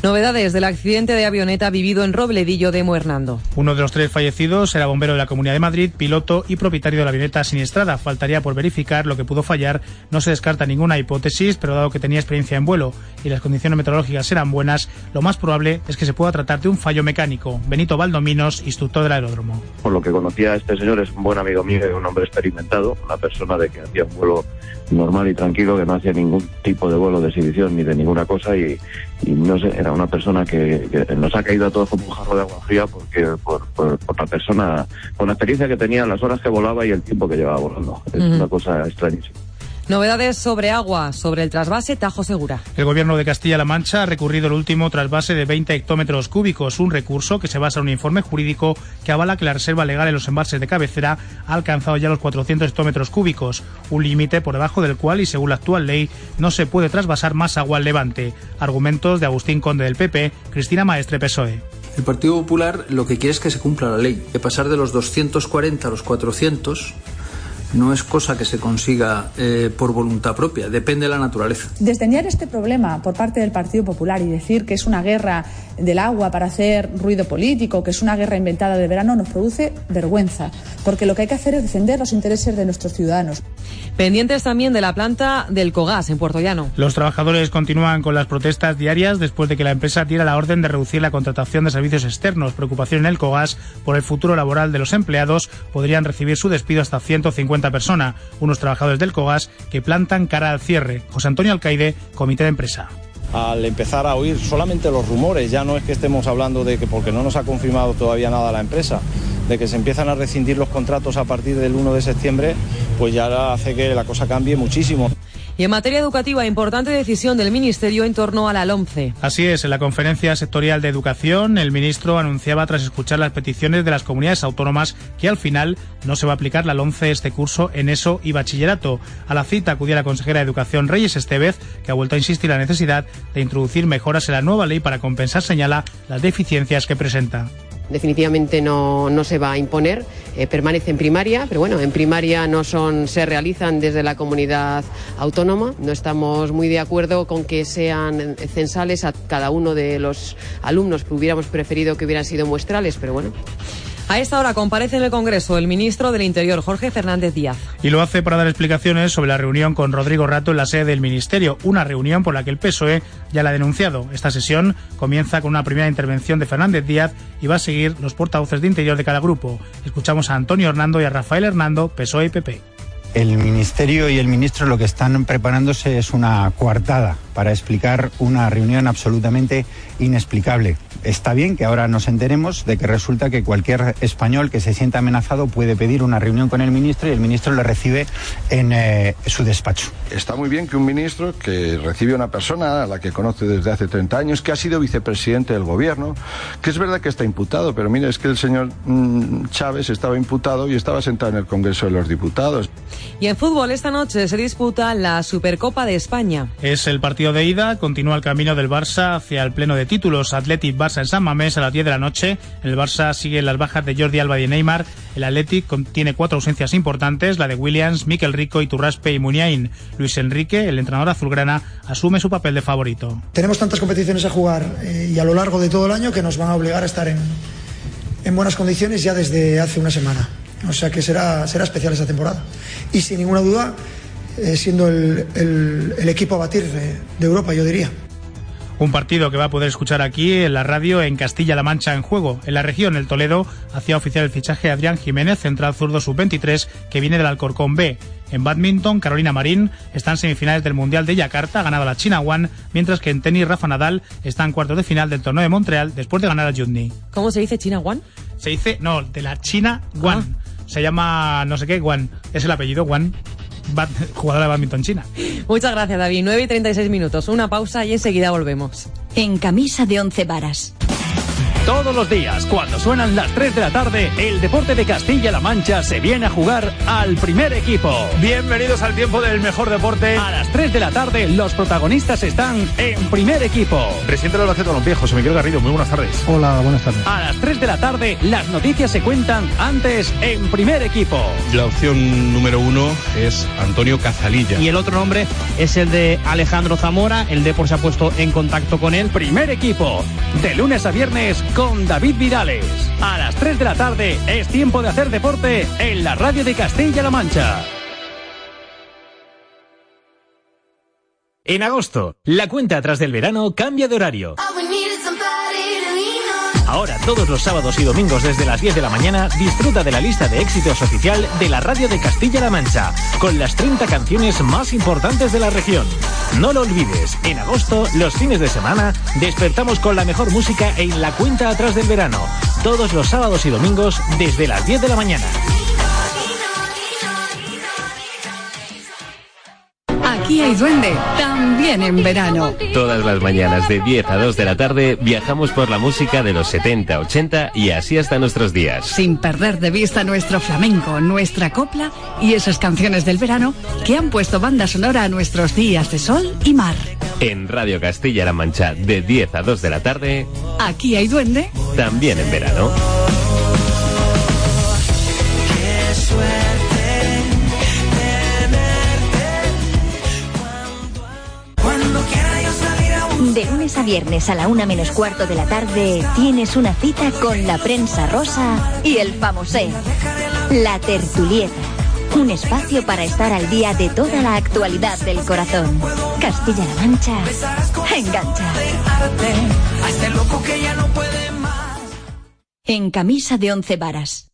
Novedades del accidente de avioneta vivido en Robledillo de Muernando. Uno de los tres fallecidos era bombero de la Comunidad de Madrid, piloto y propietario de la avioneta siniestrada. Faltaría por verificar lo que pudo fallar. No se descarta ninguna hipótesis, pero dado que tenía experiencia en vuelo y las condiciones meteorológicas eran buenas, lo más probable es que se pueda tratar de un fallo mecánico. Benito Valdominos, instructor del aeródromo. Por lo que conocía a este señor, es un buen amigo mío, un hombre experimentado, una persona de que hacía un vuelo normal y tranquilo, que no hacía ningún tipo de vuelo de exhibición ni de ninguna cosa y, y no sé, era una persona que, que, nos ha caído a todos como un jarro de agua fría porque por, por, por, la persona, con la experiencia que tenía, las horas que volaba y el tiempo que llevaba volando. Es uh -huh. una cosa extrañísima. Novedades sobre agua, sobre el trasvase Tajo Segura. El gobierno de Castilla-La Mancha ha recurrido el último trasvase de 20 hectómetros cúbicos, un recurso que se basa en un informe jurídico que avala que la reserva legal en los embalses de cabecera ha alcanzado ya los 400 hectómetros cúbicos, un límite por debajo del cual y según la actual ley no se puede trasvasar más agua al levante. Argumentos de Agustín Conde del PP, Cristina Maestre PSOE. El Partido Popular lo que quiere es que se cumpla la ley, que pasar de los 240 a los 400 no es cosa que se consiga eh, por voluntad propia, depende de la naturaleza. Desdeñar este problema por parte del Partido Popular y decir que es una guerra del agua para hacer ruido político, que es una guerra inventada de verano, nos produce vergüenza, porque lo que hay que hacer es defender los intereses de nuestros ciudadanos. Pendientes también de la planta del Cogas en Puerto Llano. Los trabajadores continúan con las protestas diarias después de que la empresa diera la orden de reducir la contratación de servicios externos. Preocupación en el Cogas por el futuro laboral de los empleados. Podrían recibir su despido hasta 150 personas. Unos trabajadores del Cogas que plantan cara al cierre. José Antonio Alcaide, Comité de Empresa al empezar a oír solamente los rumores, ya no es que estemos hablando de que porque no nos ha confirmado todavía nada la empresa, de que se empiezan a rescindir los contratos a partir del 1 de septiembre, pues ya hace que la cosa cambie muchísimo. Y en materia educativa, importante decisión del Ministerio en torno a la LOMCE. Así es, en la conferencia sectorial de educación, el ministro anunciaba tras escuchar las peticiones de las comunidades autónomas que al final no se va a aplicar la LOMCE este curso en ESO y bachillerato. A la cita acudía la consejera de Educación Reyes Estevez, que ha vuelto a insistir en la necesidad de introducir mejoras en la nueva ley para compensar, señala, las deficiencias que presenta definitivamente no, no, se va a imponer, eh, permanece en primaria, pero bueno, en primaria no son, se realizan desde la comunidad autónoma. No estamos muy de acuerdo con que sean censales a cada uno de los alumnos, hubiéramos preferido que hubieran sido muestrales, pero bueno. A esta hora comparece en el Congreso el ministro del Interior, Jorge Fernández Díaz. Y lo hace para dar explicaciones sobre la reunión con Rodrigo Rato en la sede del Ministerio, una reunión por la que el PSOE ya la ha denunciado. Esta sesión comienza con una primera intervención de Fernández Díaz y va a seguir los portavoces de Interior de cada grupo. Escuchamos a Antonio Hernando y a Rafael Hernando, PSOE y PP. El Ministerio y el Ministro lo que están preparándose es una coartada para explicar una reunión absolutamente inexplicable está bien que ahora nos enteremos de que resulta que cualquier español que se sienta amenazado puede pedir una reunión con el ministro y el ministro le recibe en eh, su despacho. Está muy bien que un ministro que recibe a una persona a la que conoce desde hace 30 años, que ha sido vicepresidente del gobierno, que es verdad que está imputado, pero mire, es que el señor mm, Chávez estaba imputado y estaba sentado en el Congreso de los Diputados. Y en fútbol esta noche se disputa la Supercopa de España. Es el partido de ida, continúa el camino del Barça hacia el pleno de títulos. Athletic Barça en San Mamés a las 10 de la noche. El Barça sigue las bajas de Jordi Alba y Neymar. El Athletic tiene cuatro ausencias importantes, la de Williams, Miquel Rico, Iturraspe y Muniain. Luis Enrique, el entrenador azulgrana, asume su papel de favorito. Tenemos tantas competiciones a jugar eh, y a lo largo de todo el año que nos van a obligar a estar en, en buenas condiciones ya desde hace una semana. O sea que será, será especial esa temporada. Y sin ninguna duda, eh, siendo el, el, equipo a batir de, de Europa, yo diría. Un partido que va a poder escuchar aquí en la radio en Castilla-La Mancha en juego. En la región, el Toledo hacía oficial el fichaje Adrián Jiménez, central zurdo sub-23, que viene del Alcorcón B. En badminton, Carolina Marín está en semifinales del Mundial de Yakarta, ganado la China One, mientras que en tenis, Rafa Nadal está en cuartos de final del torneo de Montreal después de ganar a Judney. ¿Cómo se dice China One? Se dice, no, de la China One. Ah. Se llama no sé qué, One. Es el apellido One jugadora de badminton china. Muchas gracias, David. 9 y 36 minutos. Una pausa y enseguida volvemos. En camisa de once varas. Todos los días, cuando suenan las 3 de la tarde, el deporte de Castilla-La Mancha se viene a jugar al primer equipo. Bienvenidos al tiempo del mejor deporte. A las 3 de la tarde, los protagonistas están en primer equipo. Presidente del Albacete Balompié, José Miguel Garrido, muy buenas tardes. Hola, buenas tardes. A las 3 de la tarde, las noticias se cuentan antes en primer equipo. La opción número uno es Antonio Cazalilla. Y el otro nombre es el de Alejandro Zamora. El Depor se ha puesto en contacto con él. Primer equipo, de lunes a viernes con David Vidales. A las 3 de la tarde es tiempo de hacer deporte en la radio de Castilla-La Mancha. En agosto, la cuenta atrás del verano cambia de horario. Ahora, todos los sábados y domingos desde las 10 de la mañana, disfruta de la lista de éxitos oficial de la radio de Castilla-La Mancha, con las 30 canciones más importantes de la región. No lo olvides, en agosto, los fines de semana, despertamos con la mejor música en la cuenta atrás del verano, todos los sábados y domingos desde las 10 de la mañana. Aquí hay duende, también en verano. Todas las mañanas de 10 a 2 de la tarde viajamos por la música de los 70, 80 y así hasta nuestros días. Sin perder de vista nuestro flamenco, nuestra copla y esas canciones del verano que han puesto banda sonora a nuestros días de sol y mar. En Radio Castilla-La Mancha de 10 a 2 de la tarde. Aquí hay duende. También en verano. De lunes a viernes a la una menos cuarto de la tarde tienes una cita con la prensa rosa y el famosé. La tertulieta. Un espacio para estar al día de toda la actualidad del corazón. Castilla-La Mancha. Engancha. En camisa de once varas.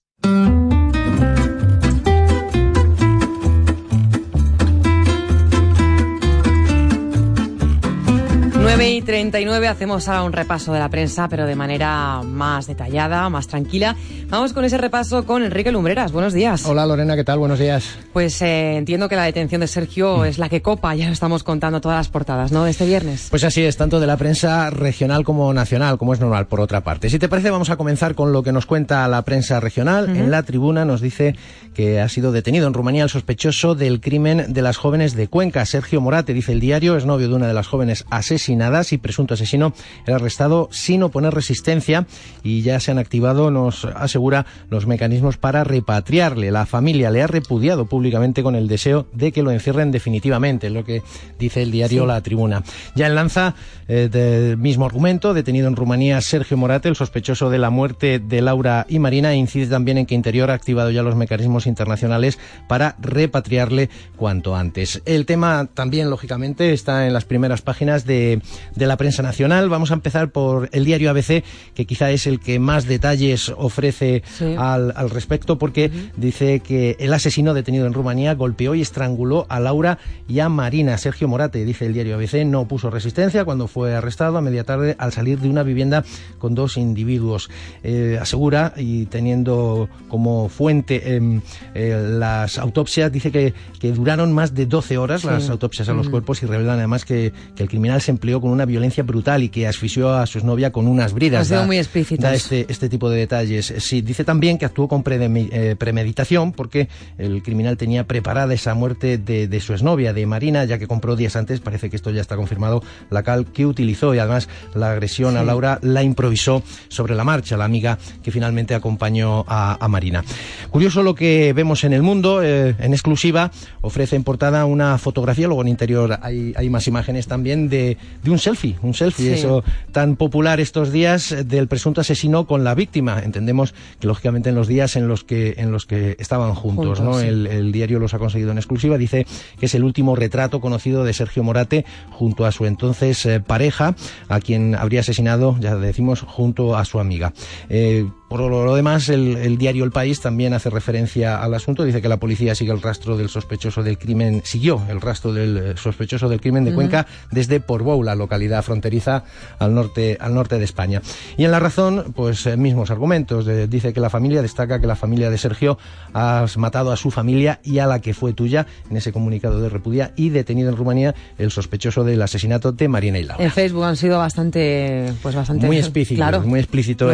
9 39 hacemos ahora un repaso de la prensa, pero de manera más detallada, más tranquila. Vamos con ese repaso con Enrique Lumbreras. Buenos días. Hola Lorena, ¿qué tal? Buenos días. Pues eh, entiendo que la detención de Sergio es la que copa, ya lo estamos contando todas las portadas, ¿no? Este viernes. Pues así es, tanto de la prensa regional como nacional, como es normal por otra parte. Si te parece, vamos a comenzar con lo que nos cuenta la prensa regional. En la tribuna nos dice que ha sido detenido en Rumanía el sospechoso del crimen de las jóvenes de Cuenca. Sergio Morate, dice el diario, es novio de una de las jóvenes asesinadas y presunto asesino era arrestado sin oponer resistencia y ya se han activado, nos asegura, los mecanismos para repatriarle. La familia le ha repudiado públicamente con el deseo de que lo encierren definitivamente, es lo que dice el diario Sí. La Tribuna. Ya en Lanza, eh, del mismo argumento, detenido en Rumanía Sergio Morate, el sospechoso de la muerte de Laura y Marina, incide también en que Interior ha activado ya los mecanismos internacionales para repatriarle cuanto antes. El tema también, lógicamente, está en las primeras páginas de, de la prensa nacional. Vamos a empezar por el diario ABC, que quizá es el que más detalles ofrece Sí. al, al respecto, porque dice que el asesino detenido en Rumanía golpeó y estranguló a Laura y a Marina. Sergio Morate, dice el diario ABC, no puso resistencia cuando fue arrestado a media tarde al salir de una vivienda con dos individuos. Eh, asegura, y teniendo como fuente em, eh, las autopsias, dice que, que duraron más de 12 horas Sí. las autopsias a los Ujú. cuerpos y revelan además que, que el criminal se empleó con una violencia brutal y que asfixió a su exnovia con unas bridas. Han sido Da- muy explícitos. da este, este tipo de detalles. Sí, dice también que actuó con eh, premeditación porque el criminal tenía preparada esa muerte de, de su exnovia, de Marina, ya que compró días antes, parece que esto ya está confirmado, la cal que utilizó y además la agresión a Sí. Laura la improvisó sobre la marcha, la amiga que finalmente acompañó a, a Marina. Curioso lo que vemos en el mundo, eh, en exclusiva, ofrece en portada una fotografía, luego en interior hay, hay más imágenes también de, de un selfie, un selfie, Sí. eso tan popular estos días eh, del presunto asesino con la víctima. Entendemos que lógicamente en los días en los que en los que estaban juntos, Juntos, ¿no? sí. El, el diario los ha conseguido en exclusiva. Dice que es el último retrato conocido de Sergio Morate junto a su entonces eh, pareja, a quien habría asesinado, ya decimos, junto a su amiga. Eh, por lo, demás, el, el diario El País también hace referencia al asunto. Dice que la policía sigue el rastro del sospechoso del crimen, siguió el rastro del eh, sospechoso del crimen de. Cuenca desde Portbou, la localidad fronteriza al norte, al norte de España. Y en La Razón, pues eh, mismos argumentos. De- dice que la familia destaca que la familia de Sergio has matado a su familia y a la que fue tuya en ese comunicado de repudia y detenido en Rumanía el sospechoso del asesinato de Marina y Laura. En Facebook han sido bastante, pues bastante Muy explícito, claro, muy explícito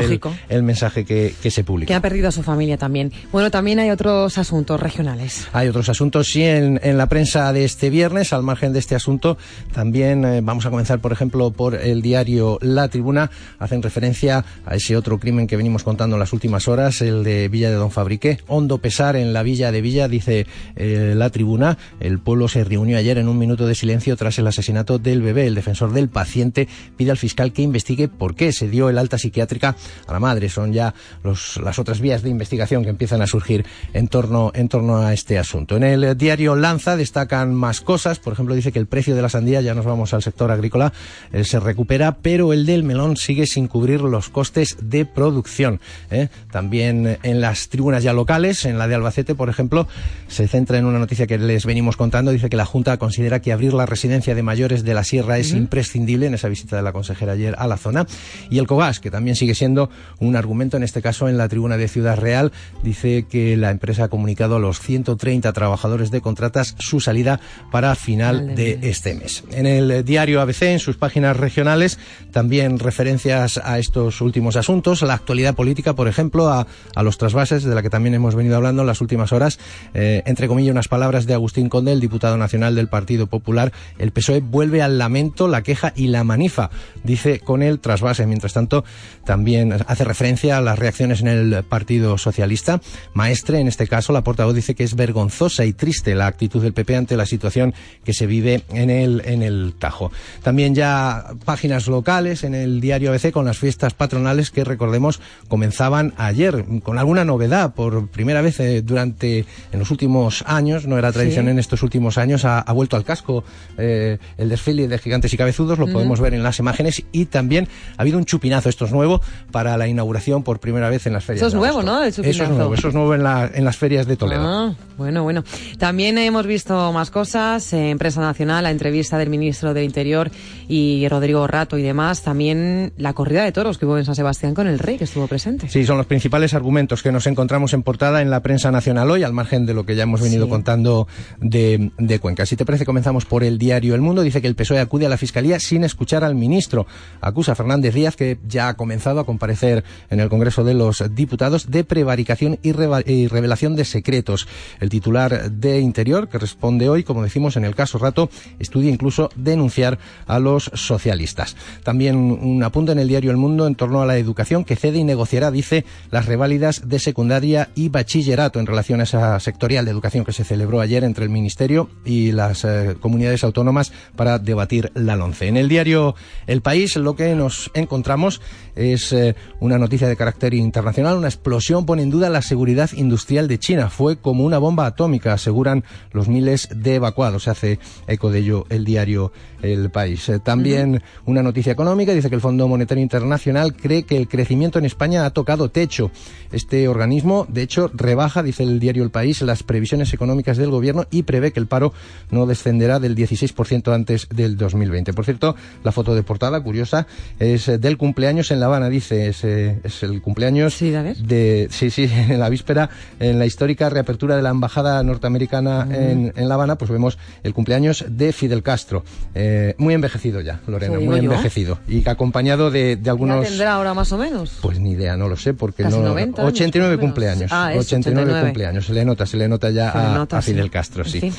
el mensaje que, que se publica. que ha perdido a su familia también. Bueno, también hay otros asuntos regionales. Hay otros asuntos, sí, en, en la prensa de este viernes, al margen de este asunto, también eh, vamos a comenzar, por ejemplo, por el diario La Tribuna. Hacen referencia a ese otro crimen que venimos contando en las últimas horas, el de Villa de Don Fabriqué. Hondo pesar en la Villa de Villa, dice eh, La Tribuna. El pueblo se reunió ayer en un minuto de silencio tras el asesinato del bebé. El defensor del paciente pide al fiscal que investigue por qué se dio el alta psiquiátrica a la madre. Son ya los, las otras vías de investigación que empiezan a surgir en torno, en torno a este asunto. En el diario Lanza destacan más cosas. Por ejemplo, dice que el precio de la sandía, ya nos vamos al sector agrícola, eh, se recupera, pero el del melón sigue sin cubrir los costes de producción. ¿eh? También eh, en las tribunas ya locales, en la de Albacete, por ejemplo, se centra en una noticia que les venimos contando. Dice que la Junta considera que abrir la residencia de mayores de la Sierra es imprescindible en esa visita de la consejera ayer a la zona. Y el COGAS, que también sigue siendo un argumento, en este caso en la tribuna de Ciudad Real, dice que la empresa ha comunicado a los 130 trabajadores de contratas su salida para final de este mes. En el diario ABC, en sus páginas regionales, también referencias a estos últimos asuntos, la actualidad política, por ejemplo, a, a los trasvases, de la que también hemos venido hablando en las últimas horas, eh, entre comillas, unas palabras de Agustín Conde, el diputado nacional del Partido Popular. El PSOE vuelve al lamento, la queja y la manifa, dice con el trasvase. Mientras tanto, también hace referencia a las reacciones en el Partido Socialista. Maestre, en este caso, la portavoz dice que es vergonzosa y triste la actitud del PP ante la situación que se vive en el, en el Tajo. También ya páginas locales en el diario ABC con las fiestas patronales que, recordemos, comenzaban ayer, con alguna novedad. Por primera vez eh, durante, en los últimos años, no era tradición Sí. en estos últimos años, ha, ha vuelto al casco eh, el desfile de gigantes y cabezudos, lo podemos ver en las imágenes, y también ha habido un chupinazo, esto es nuevo, para la inauguración por primera vez en las ferias. Eso es de nuevo. ¿no? El Eso es nuevo, eso es nuevo en, la- en las ferias de Toledo. Ah, Bueno, bueno. También hemos visto más cosas en prensa nacional, la entrevista del ministro del Interior y Rodrigo Rato y demás. También la corrida de toros que hubo en San Sebastián con el rey que estuvo presente. Sí, son los principales argumentos que nos encontramos en portada en la prensa nacional hoy, al margen de lo que ya hemos venido Sí. contando de, de Cuenca. Si te parece, comenzamos por el diario El Mundo. Dice que el PSOE acude a la Fiscalía sin escuchar al ministro. Acusa a Fernández Díaz, que ya ha comenzado a comparecer en el Congreso de los Diputados, de prevaricación y, reva- y revelación de secretos. El titular de Interior, que responde hoy, como decimos en el caso Rato, estudia incluso denunciar a los socialistas. También un apunte en el diario El Mundo en torno a la educación que cede y negociará, dice, las reválidas de secundaria y bachillerato en relación a esa sectorial de educación que se celebró ayer entre el Ministerio y las eh, comunidades autónomas para debatir la LONCE. En el diario El País lo que nos encontramos es eh, una noticia de carácter internacional. Una explosión pone en duda la seguridad industrial de China. Fue como una bomba atómica, aseguran los miles de evacuados. Se hace eco de ello el diario El País. Eh, también una noticia económica. Dice que el Fondo Monetario Internacional cree que el crecimiento en España ha tocado techo. Este organismo, de hecho, rebaja, dice el diario El País, las previsiones económicas del gobierno y prevé que el paro no descenderá del 16% antes del 2020. Por cierto, la foto de portada, curiosa, es del cumpleaños en La Habana, dice, es, es el cumpleaños de, sí, sí, en la víspera, en la histórica reapertura de la embajada norteamericana en, en La Habana, pues vemos el cumpleaños de Fidel Castro, Eh, muy envejecido ya, Lorena, muy yo. envejecido, y acompañado de, de ¿Ya algunos... tendrá ahora más o menos? Pues ni idea, no lo sé, porque Casi no. 90 años, 89 más o menos. cumpleaños. Ah, es 89, 89. cumpleaños. Se le nota, se le nota ya a, nota, a Fidel sí. Castro, sí. En fin.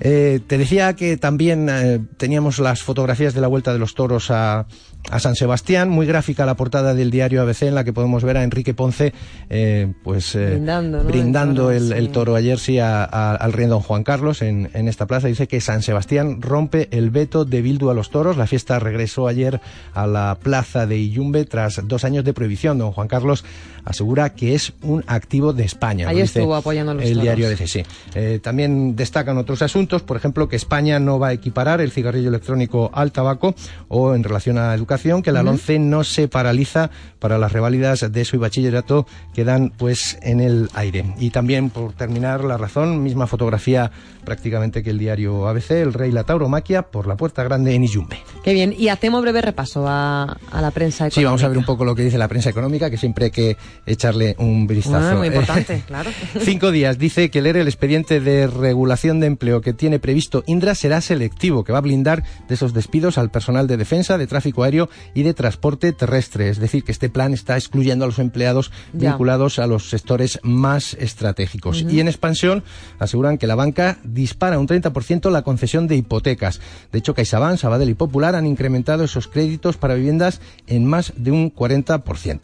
Eh, te decía que también eh, teníamos las fotografías de la vuelta de los toros a, a San Sebastián, muy gráfica la portada del diario ABC en la que podemos ver a Enrique Ponce, eh, pues eh, Brindando, ¿no? brindando El toro, el sí. toro ayer sí a- a- al rey don Juan Carlos en, en esta plaza. Dice que San Sebastián rompe el veto de Bildu a los toros. La fiesta regresó ayer a la plaza de Iyumbe tras dos años de prohibición. Don Juan Carlos asegura que es un activo de España. Ahí estuvo apoyando los el toros. diario ABC, sí. Eh, también destacan otros asuntos, por ejemplo, que España no va a equiparar el cigarrillo electrónico al tabaco o en relación a la educación, que la. LONCE no se paraliza para las reválidas de y bachillerato quedan pues en el aire. Y también, por terminar, la razón, misma fotografía prácticamente que el diario ABC, el rey la tauromaquia por la puerta grande en Iyumbe. Qué bien. Y hacemos breve repaso a, a la prensa Sí, vamos a ver un económica. poco lo que dice la prensa económica, que siempre que echarle un vistazo. Bueno, muy importante, claro. Cinco días. Dice que leer el expediente de regulación de empleo que tiene previsto Indra será selectivo, que va a blindar de esos despidos al personal de defensa, de tráfico aéreo y de transporte terrestre. Es decir, que este plan está excluyendo a los empleados Ya. vinculados a los sectores más estratégicos. Y en expansión aseguran que la banca dispara un 30% la concesión de hipotecas. De hecho, CaixaBank, Sabadell y Popular han incrementado esos créditos para viviendas en más de un 40%.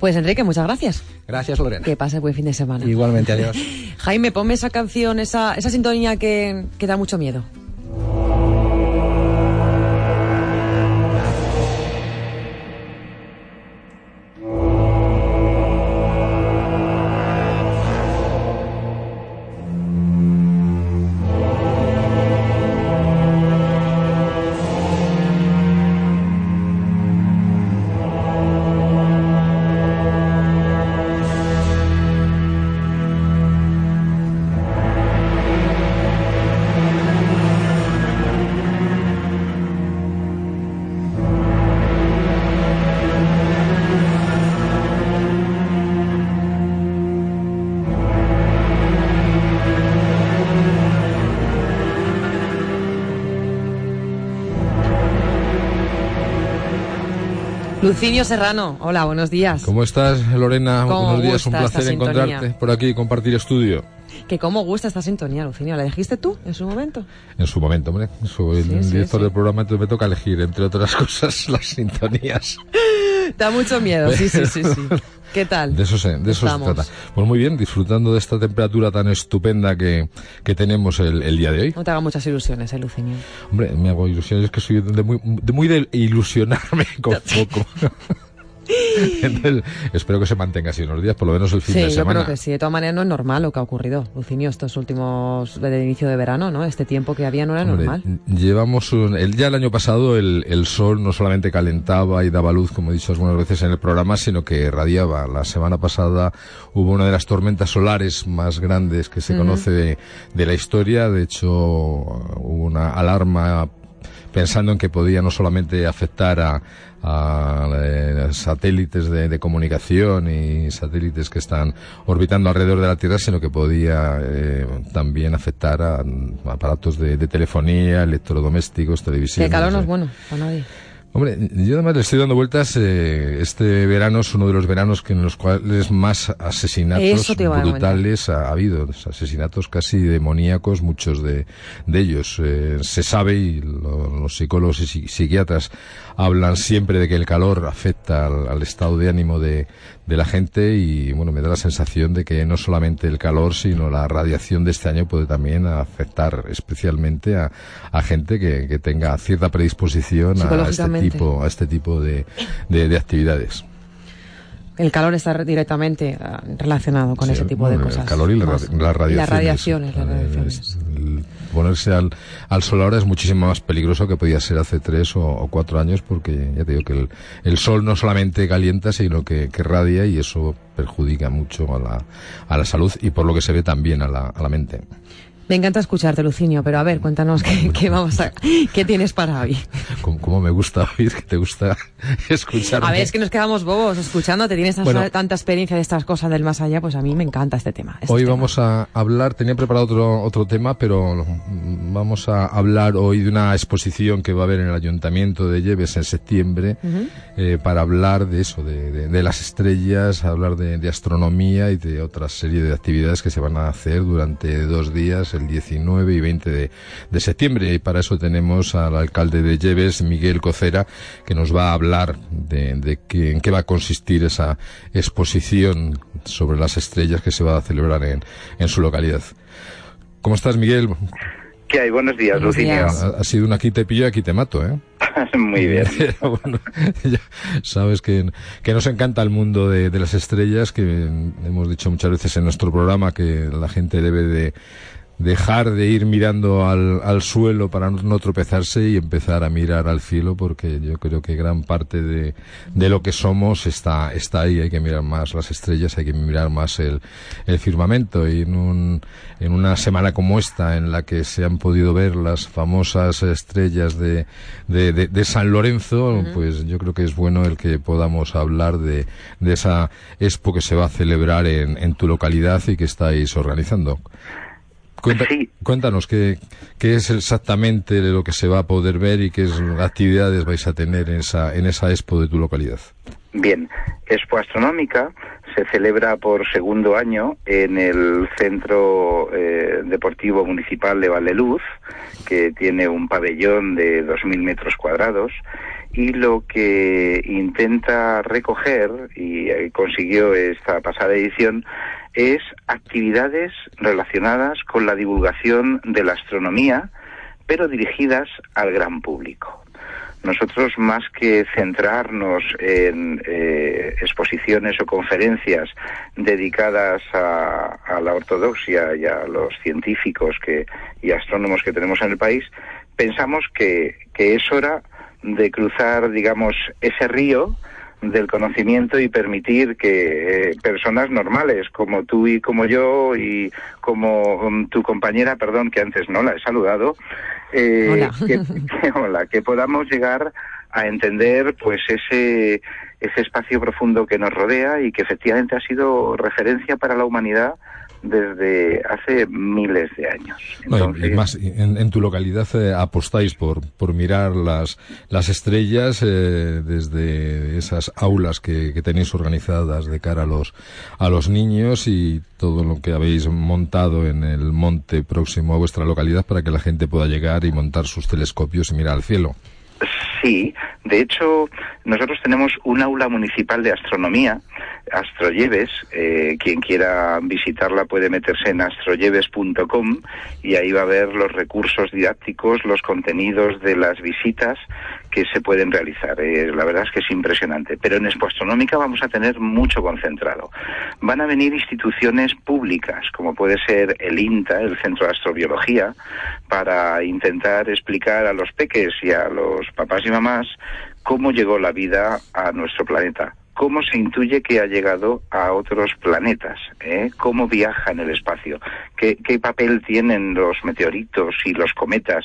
Pues Enrique, muchas gracias. Gracias, Lorena. Que pase buen fin de semana. Igualmente, adiós. Jaime, ponme esa canción, esa, esa sintonía que, que da mucho miedo. Lucinio Serrano, hola, buenos días. ¿Cómo estás, Lorena? ¿Cómo Buenos días, un placer sintonía? encontrarte por aquí y compartir estudio. Que cómo gusta esta sintonía, Lucinio. ¿La dijiste tú en su momento? En su momento, hombre. Soy Sí, el sí, director sí. del programa, entonces me toca elegir, entre otras cosas, las sintonías. Da mucho miedo, sí, sí, sí, sí. ¿Qué tal? De eso se, de eso se trata. Pues muy bien, disfrutando de esta temperatura tan estupenda que, que tenemos el, el día de hoy. No te haga muchas ilusiones, eh, Lucinio. Hombre, me hago ilusiones, es que soy de muy de, muy de ilusionarme con poco. Entonces, espero que se mantenga así unos días, por lo menos el fin sí, de semana. yo creo que sí. De todas maneras, no es normal lo que ha ocurrido, Lucinio, estos últimos, desde el inicio de verano, ¿no? Este tiempo que había no era Hombre, normal. Llevamos un, el, ya el año pasado el, el sol no solamente calentaba y daba luz, como he dicho algunas veces en el programa, sino que radiaba. La semana pasada hubo una de las tormentas solares más grandes que se Ujú. conoce de, de la historia. De hecho, hubo una alarma pensando en que podía no solamente afectar a, a, eh, satélites de, de comunicación y satélites que están orbitando alrededor de la Tierra, sino que podía eh, también afectar a, a aparatos de, de telefonía, electrodomésticos, Que televisiones. el calor no eh. es bueno para nadie. Hombre, yo además le estoy dando vueltas. eh, este verano es uno de los veranos que en los cuales más asesinatos brutales ha, habido. Asesinatos casi demoníacos, muchos de, de ellos. Eh, se sabe y lo- los psicólogos y psi- psiquiatras hablan siempre de que el calor afecta al, al estado de ánimo de, de la gente y bueno, me da la sensación de que no solamente el calor, sino la radiación de este año puede también afectar especialmente a, a gente que, que tenga cierta predisposición a este tipo, a este tipo de, de- de actividades. El calor está re- directamente ah, relacionado con Sí, ese tipo de cosas. El calor y la, Más. las radiaciones. Las radiaciones, las Eh, radiaciones. es- el ponerse al, al sol ahora es muchísimo más peligroso que podía ser hace tres o, o cuatro años porque ya te digo que el, el sol no solamente calienta sino que, que radia y eso perjudica mucho a la, a la salud y por lo que se ve también a la, a la mente. Me encanta escucharte, Lucinio, pero a ver, cuéntanos qué, qué vamos a, qué tienes para hoy. Como, me gusta oír, que te gusta escuchar. A ver, es que nos quedamos bobos escuchándote. Tienes tanta, Bueno. tanta experiencia de estas cosas del más allá, pues a mí me encanta este tema. Este Hoy tema. vamos a hablar, tenía preparado otro, otro tema, pero vamos a hablar hoy de una exposición que va a haber en el Ayuntamiento de Lleves en septiembre eh, para hablar de eso, de, de- de las estrellas, hablar de, de astronomía y de otra serie de actividades que se van a hacer durante dos días, el 19 y 20 de, de septiembre. Y para eso tenemos al alcalde de Lleves, Miguel Cocera, que nos va a hablar de, de qué- en qué va a consistir esa exposición sobre las estrellas que se va a celebrar en, en su localidad. ¿Cómo estás, Miguel? ¿Qué hay? Buenos días, Buenos Lucinio. días. Ha, ha sido un aquí te pillo, aquí te mato, ¿eh? Muy bien. Pero bueno, ya sabes que, que nos encanta el mundo de, de las estrellas, que hemos dicho muchas veces en nuestro programa que la gente debe de dejar de ir mirando al, al suelo para no, tropezarse y empezar a mirar al cielo porque yo creo que gran parte de, de lo que somos está, está ahí. Hay que mirar más las estrellas, hay que mirar más el, el firmamento y en, un, en una semana como esta en la que se han podido ver las famosas estrellas de, de, de- de San Lorenzo, pues yo creo que es bueno el que podamos hablar de, de esa expo que se va a celebrar en, en tu localidad y que estáis organizando. Cuenta- Cuéntanos qué, qué es exactamente lo que se va a poder ver y qué es- actividades vais a tener en esa, en esa expo de tu localidad. Bien, Expo Astronómica se celebra por segundo año en el Centro eh, Deportivo Municipal de Valdeluz, que tiene un pabellón de 2.000 metros cuadrados, y lo que intenta recoger, y eh, consiguió esta pasada edición, es actividades relacionadas con la divulgación de la astronomía, pero dirigidas al gran público. Nosotros, más que centrarnos en eh, exposiciones o conferencias dedicadas a, a la ortodoxia y a los científicos que, y astrónomos que tenemos en el país, pensamos que, que es hora de cruzar, digamos, ese río del conocimiento y permitir que eh, personas normales como tú y como yo y como um, tu compañera, perdón, que antes no la he saludado, eh, Hola. Que, que- hola, que podamos llegar a entender pues ese ese espacio profundo que nos rodea y que efectivamente ha sido referencia para la humanidad desde hace miles de años. No, y- más, en, en tu localidad eh, apostáis por, por mirar las, las estrellas eh, desde esas aulas que, que tenéis organizadas de cara a los, a los niños y todo lo que habéis montado en el monte próximo a vuestra localidad para que la gente pueda llegar y montar sus telescopios y mirar al cielo. Sí, de hecho, nosotros tenemos un aula municipal de astronomía, Astroyeves. eh, quien quiera visitarla puede meterse en astroyeves.com y ahí va a ver los recursos didácticos, los contenidos de las visitas que se pueden realizar. Eh, la verdad es que es impresionante. Pero en Expo Astronómica vamos a tener mucho concentrado. Van a venir instituciones públicas, como puede ser el INTA, el Centro de Astrobiología, para intentar explicar a los peques y a los papás y mamás cómo llegó la vida a nuestro planeta cómo se intuye que ha llegado a otros planetas, ¿eh? cómo viaja en el espacio, ¿Qué, qué papel tienen los meteoritos y los cometas.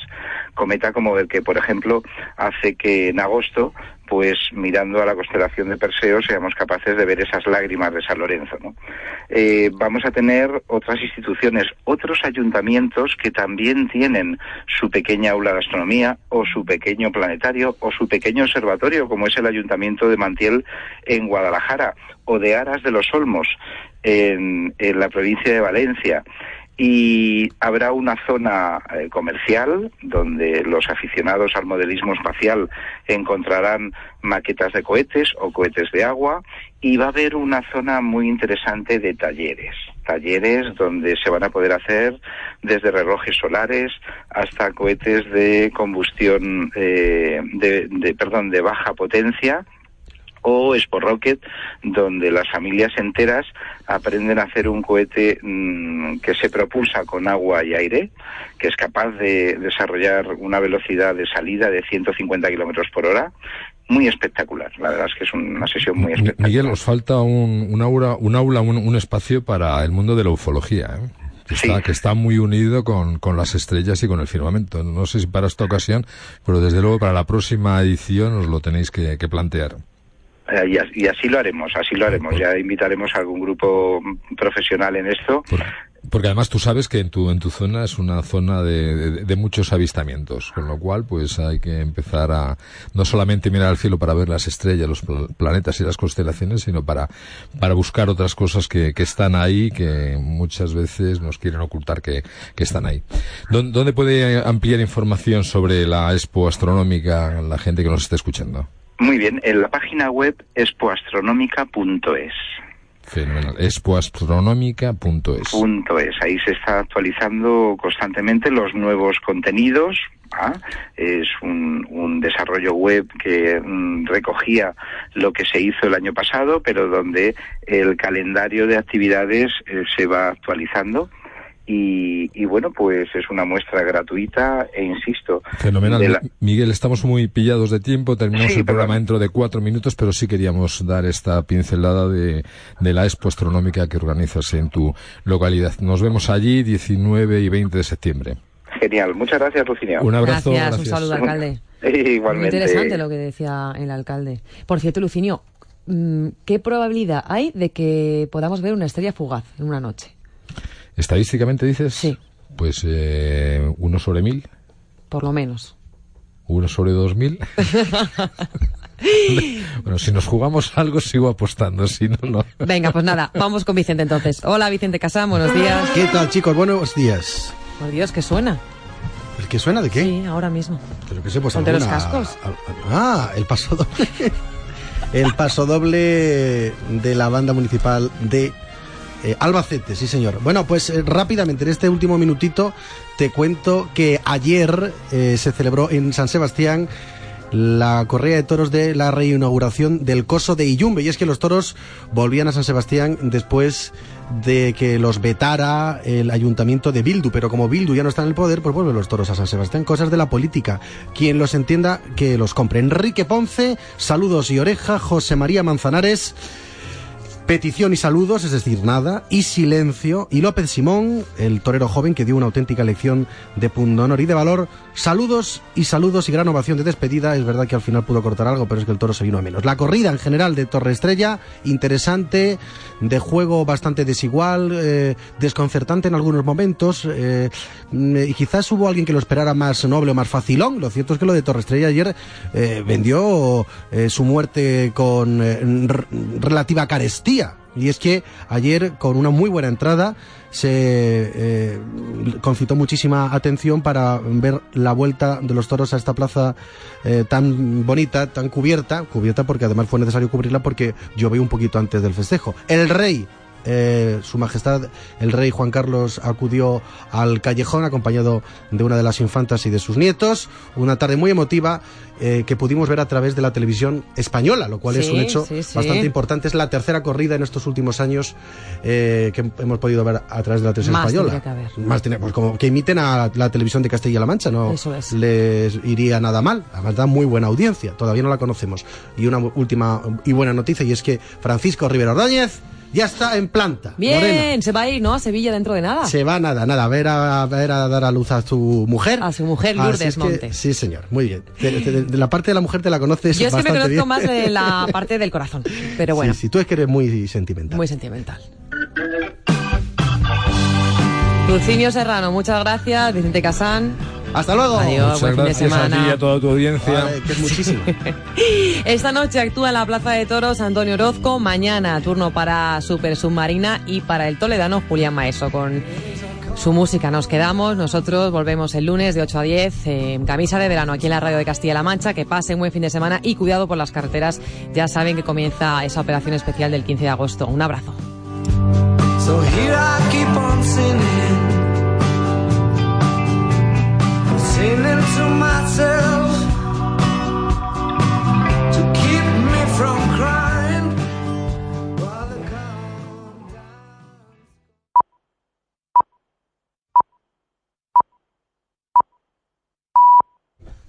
Cometa como el que, por ejemplo, hace que en agosto pues mirando a la constelación de Perseo seamos capaces de ver esas lágrimas de San Lorenzo. Eh, vamos a tener otras instituciones, otros ayuntamientos que también tienen su pequeña aula de astronomía o su pequeño planetario o su pequeño observatorio, como es el ayuntamiento de Mantiel en Guadalajara o de Aras de los Olmos en la provincia de Valencia y habrá una zona eh, comercial donde los aficionados al modelismo espacial encontrarán maquetas de cohetes o cohetes de agua y va a haber una zona muy interesante de talleres, talleres donde se van a poder hacer desde relojes solares hasta cohetes de combustión eh, de, de, perdón de baja potencia o Expo Rocket, donde las familias enteras aprenden a hacer un cohete mmm, que se propulsa con agua y aire, que es capaz de desarrollar una velocidad de salida de 150 kilómetros por hora. Muy espectacular, la verdad es que es una sesión muy espectacular. Miguel, os falta un, un aula, un, aula un, un, espacio para el mundo de la ufología. ¿eh? Que está, que está, muy unido con, con, las estrellas y con el firmamento. No sé si para esta ocasión, pero desde luego para la próxima edición os lo tenéis que, que plantear. Eh, y, y, así lo haremos, así lo haremos. Ya invitaremos a algún grupo profesional en esto. Porque además tú sabes que en tu, en tu zona es una zona de, de, de, muchos avistamientos, con lo cual pues hay que empezar a no solamente mirar al cielo para ver las estrellas, los planetas y las constelaciones, sino para, para buscar otras cosas que, que están ahí, que muchas veces nos quieren ocultar que, que están ahí. ¿Dónde puede ampliar información sobre la expo astronómica la gente que nos esté escuchando? Muy bien, en la página web expoastronómica.es. Fenomenal. Expoastronómica.es. Punto es. Ahí se está actualizando constantemente los nuevos contenidos. ¿ah? Es un, un, desarrollo web que mm, recogía lo que se hizo el año pasado, pero donde el calendario de actividades eh, se va actualizando. Y, y, bueno, pues es una muestra gratuita e insisto. Fenomenal. La... Miguel, estamos muy pillados de tiempo, terminamos sí, el programa dentro de cuatro minutos, pero sí queríamos dar esta pincelada de, de la expo astronómica que organizas en tu localidad. Nos vemos allí 19 y 20 de septiembre. Genial, muchas gracias, Lucinia. Un abrazo. Gracias, gracias. un saludo, alcalde. Igualmente. Muy interesante lo que decía el alcalde. Por cierto, Lucinio, mm, ¿qué probabilidad hay de que podamos ver una estrella fugaz en una noche? ¿Estadísticamente dices? Sí. Pues eh, uno sobre mil. Por lo menos. Uno sobre dos mil. bueno, si nos jugamos algo sigo apostando, si no, no. Venga, pues nada, vamos con Vicente entonces. Hola Vicente Casán, buenos días. ¿Qué tal chicos? Buenos días. Por Dios, ¿qué suena? ¿El que suena de qué? Sí, ahora mismo. ¿Pero pues alguna... de los cascos? Ah, el paso doble. el paso doble de la banda municipal de eh, Albacete, sí señor. Bueno, pues eh, rápidamente, en este último minutito, te cuento que ayer eh, se celebró en San Sebastián la correa de toros de la reinauguración del coso de Iyumbe. Y es que los toros volvían a San Sebastián después de que los vetara el ayuntamiento de Bildu, pero como Bildu ya no está en el poder, pues vuelven los toros a San Sebastián, cosas de la política. Quien los entienda, que los compre. Enrique Ponce, saludos y oreja, José María Manzanares, Petición y saludos, es decir, nada, y silencio. Y López Simón, el torero joven que dio una auténtica lección de pundonor y de valor. Saludos y saludos y gran ovación de despedida. Es verdad que al final pudo cortar algo, pero es que el toro se vino a menos. La corrida en general de Torre Estrella, interesante, de juego bastante desigual, eh, desconcertante en algunos momentos. Eh, y quizás hubo alguien que lo esperara más noble o más facilón. Lo cierto es que lo de Torre Estrella ayer eh, vendió su muerte con relativa carestía y es que ayer, con una muy buena entrada, se eh, concitó muchísima atención para ver la vuelta de los toros a esta plaza eh, tan bonita, tan cubierta, cubierta porque además fue necesario cubrirla porque llovió un poquito antes del festejo. El rey eh, Su Majestad el Rey Juan Carlos acudió al callejón acompañado de una de las infantas y de sus nietos. Una tarde muy emotiva eh, que pudimos ver a través de la televisión española, lo cual es un hecho sí, sí. bastante importante. Es la tercera corrida en estos últimos años eh, que hemos podido ver a través de la televisión Más española. que haber. Más tiene- pues como que imiten a la televisión de Castilla-La Mancha, no es. les iría nada mal. Además da muy buena audiencia, todavía no la conocemos. Y una última y buena noticia y es que Francisco Rivera Ordóñez ya está en planta. Bien, Morena. se va a ir, ¿no? A Sevilla dentro de nada. Se va nada, nada, a ver a, a ver a dar a luz a su mujer. A su mujer, Lourdes es que- Montes. sí, señor, muy bien. De, de- de la parte de la mujer te la conoces Yo es que me conozco bien. más de la parte del corazón. Pero bueno, Sí, sí, tú es que eres muy sentimental. muy sentimental. Dulcinio Serrano, muchas gracias. Vicente Casán. Hasta luego. Adiós, Muchas buen fin de gracias a ti semana. y a toda tu audiencia. Vale, que es muchísimo. Esta noche actúa en la Plaza de Toros Antonio Orozco. Mañana turno para Super Submarina y para el toledano Julián Maeso. Con su música nos quedamos. Nosotros volvemos el lunes de 8 a 10 en camisa de verano aquí en la radio de Castilla-La Mancha. Que pasen buen fin de semana y cuidado por las carreteras. Ya saben que comienza esa operación especial del 15 de agosto. Un abrazo. So here I keep on singing, Into to myself.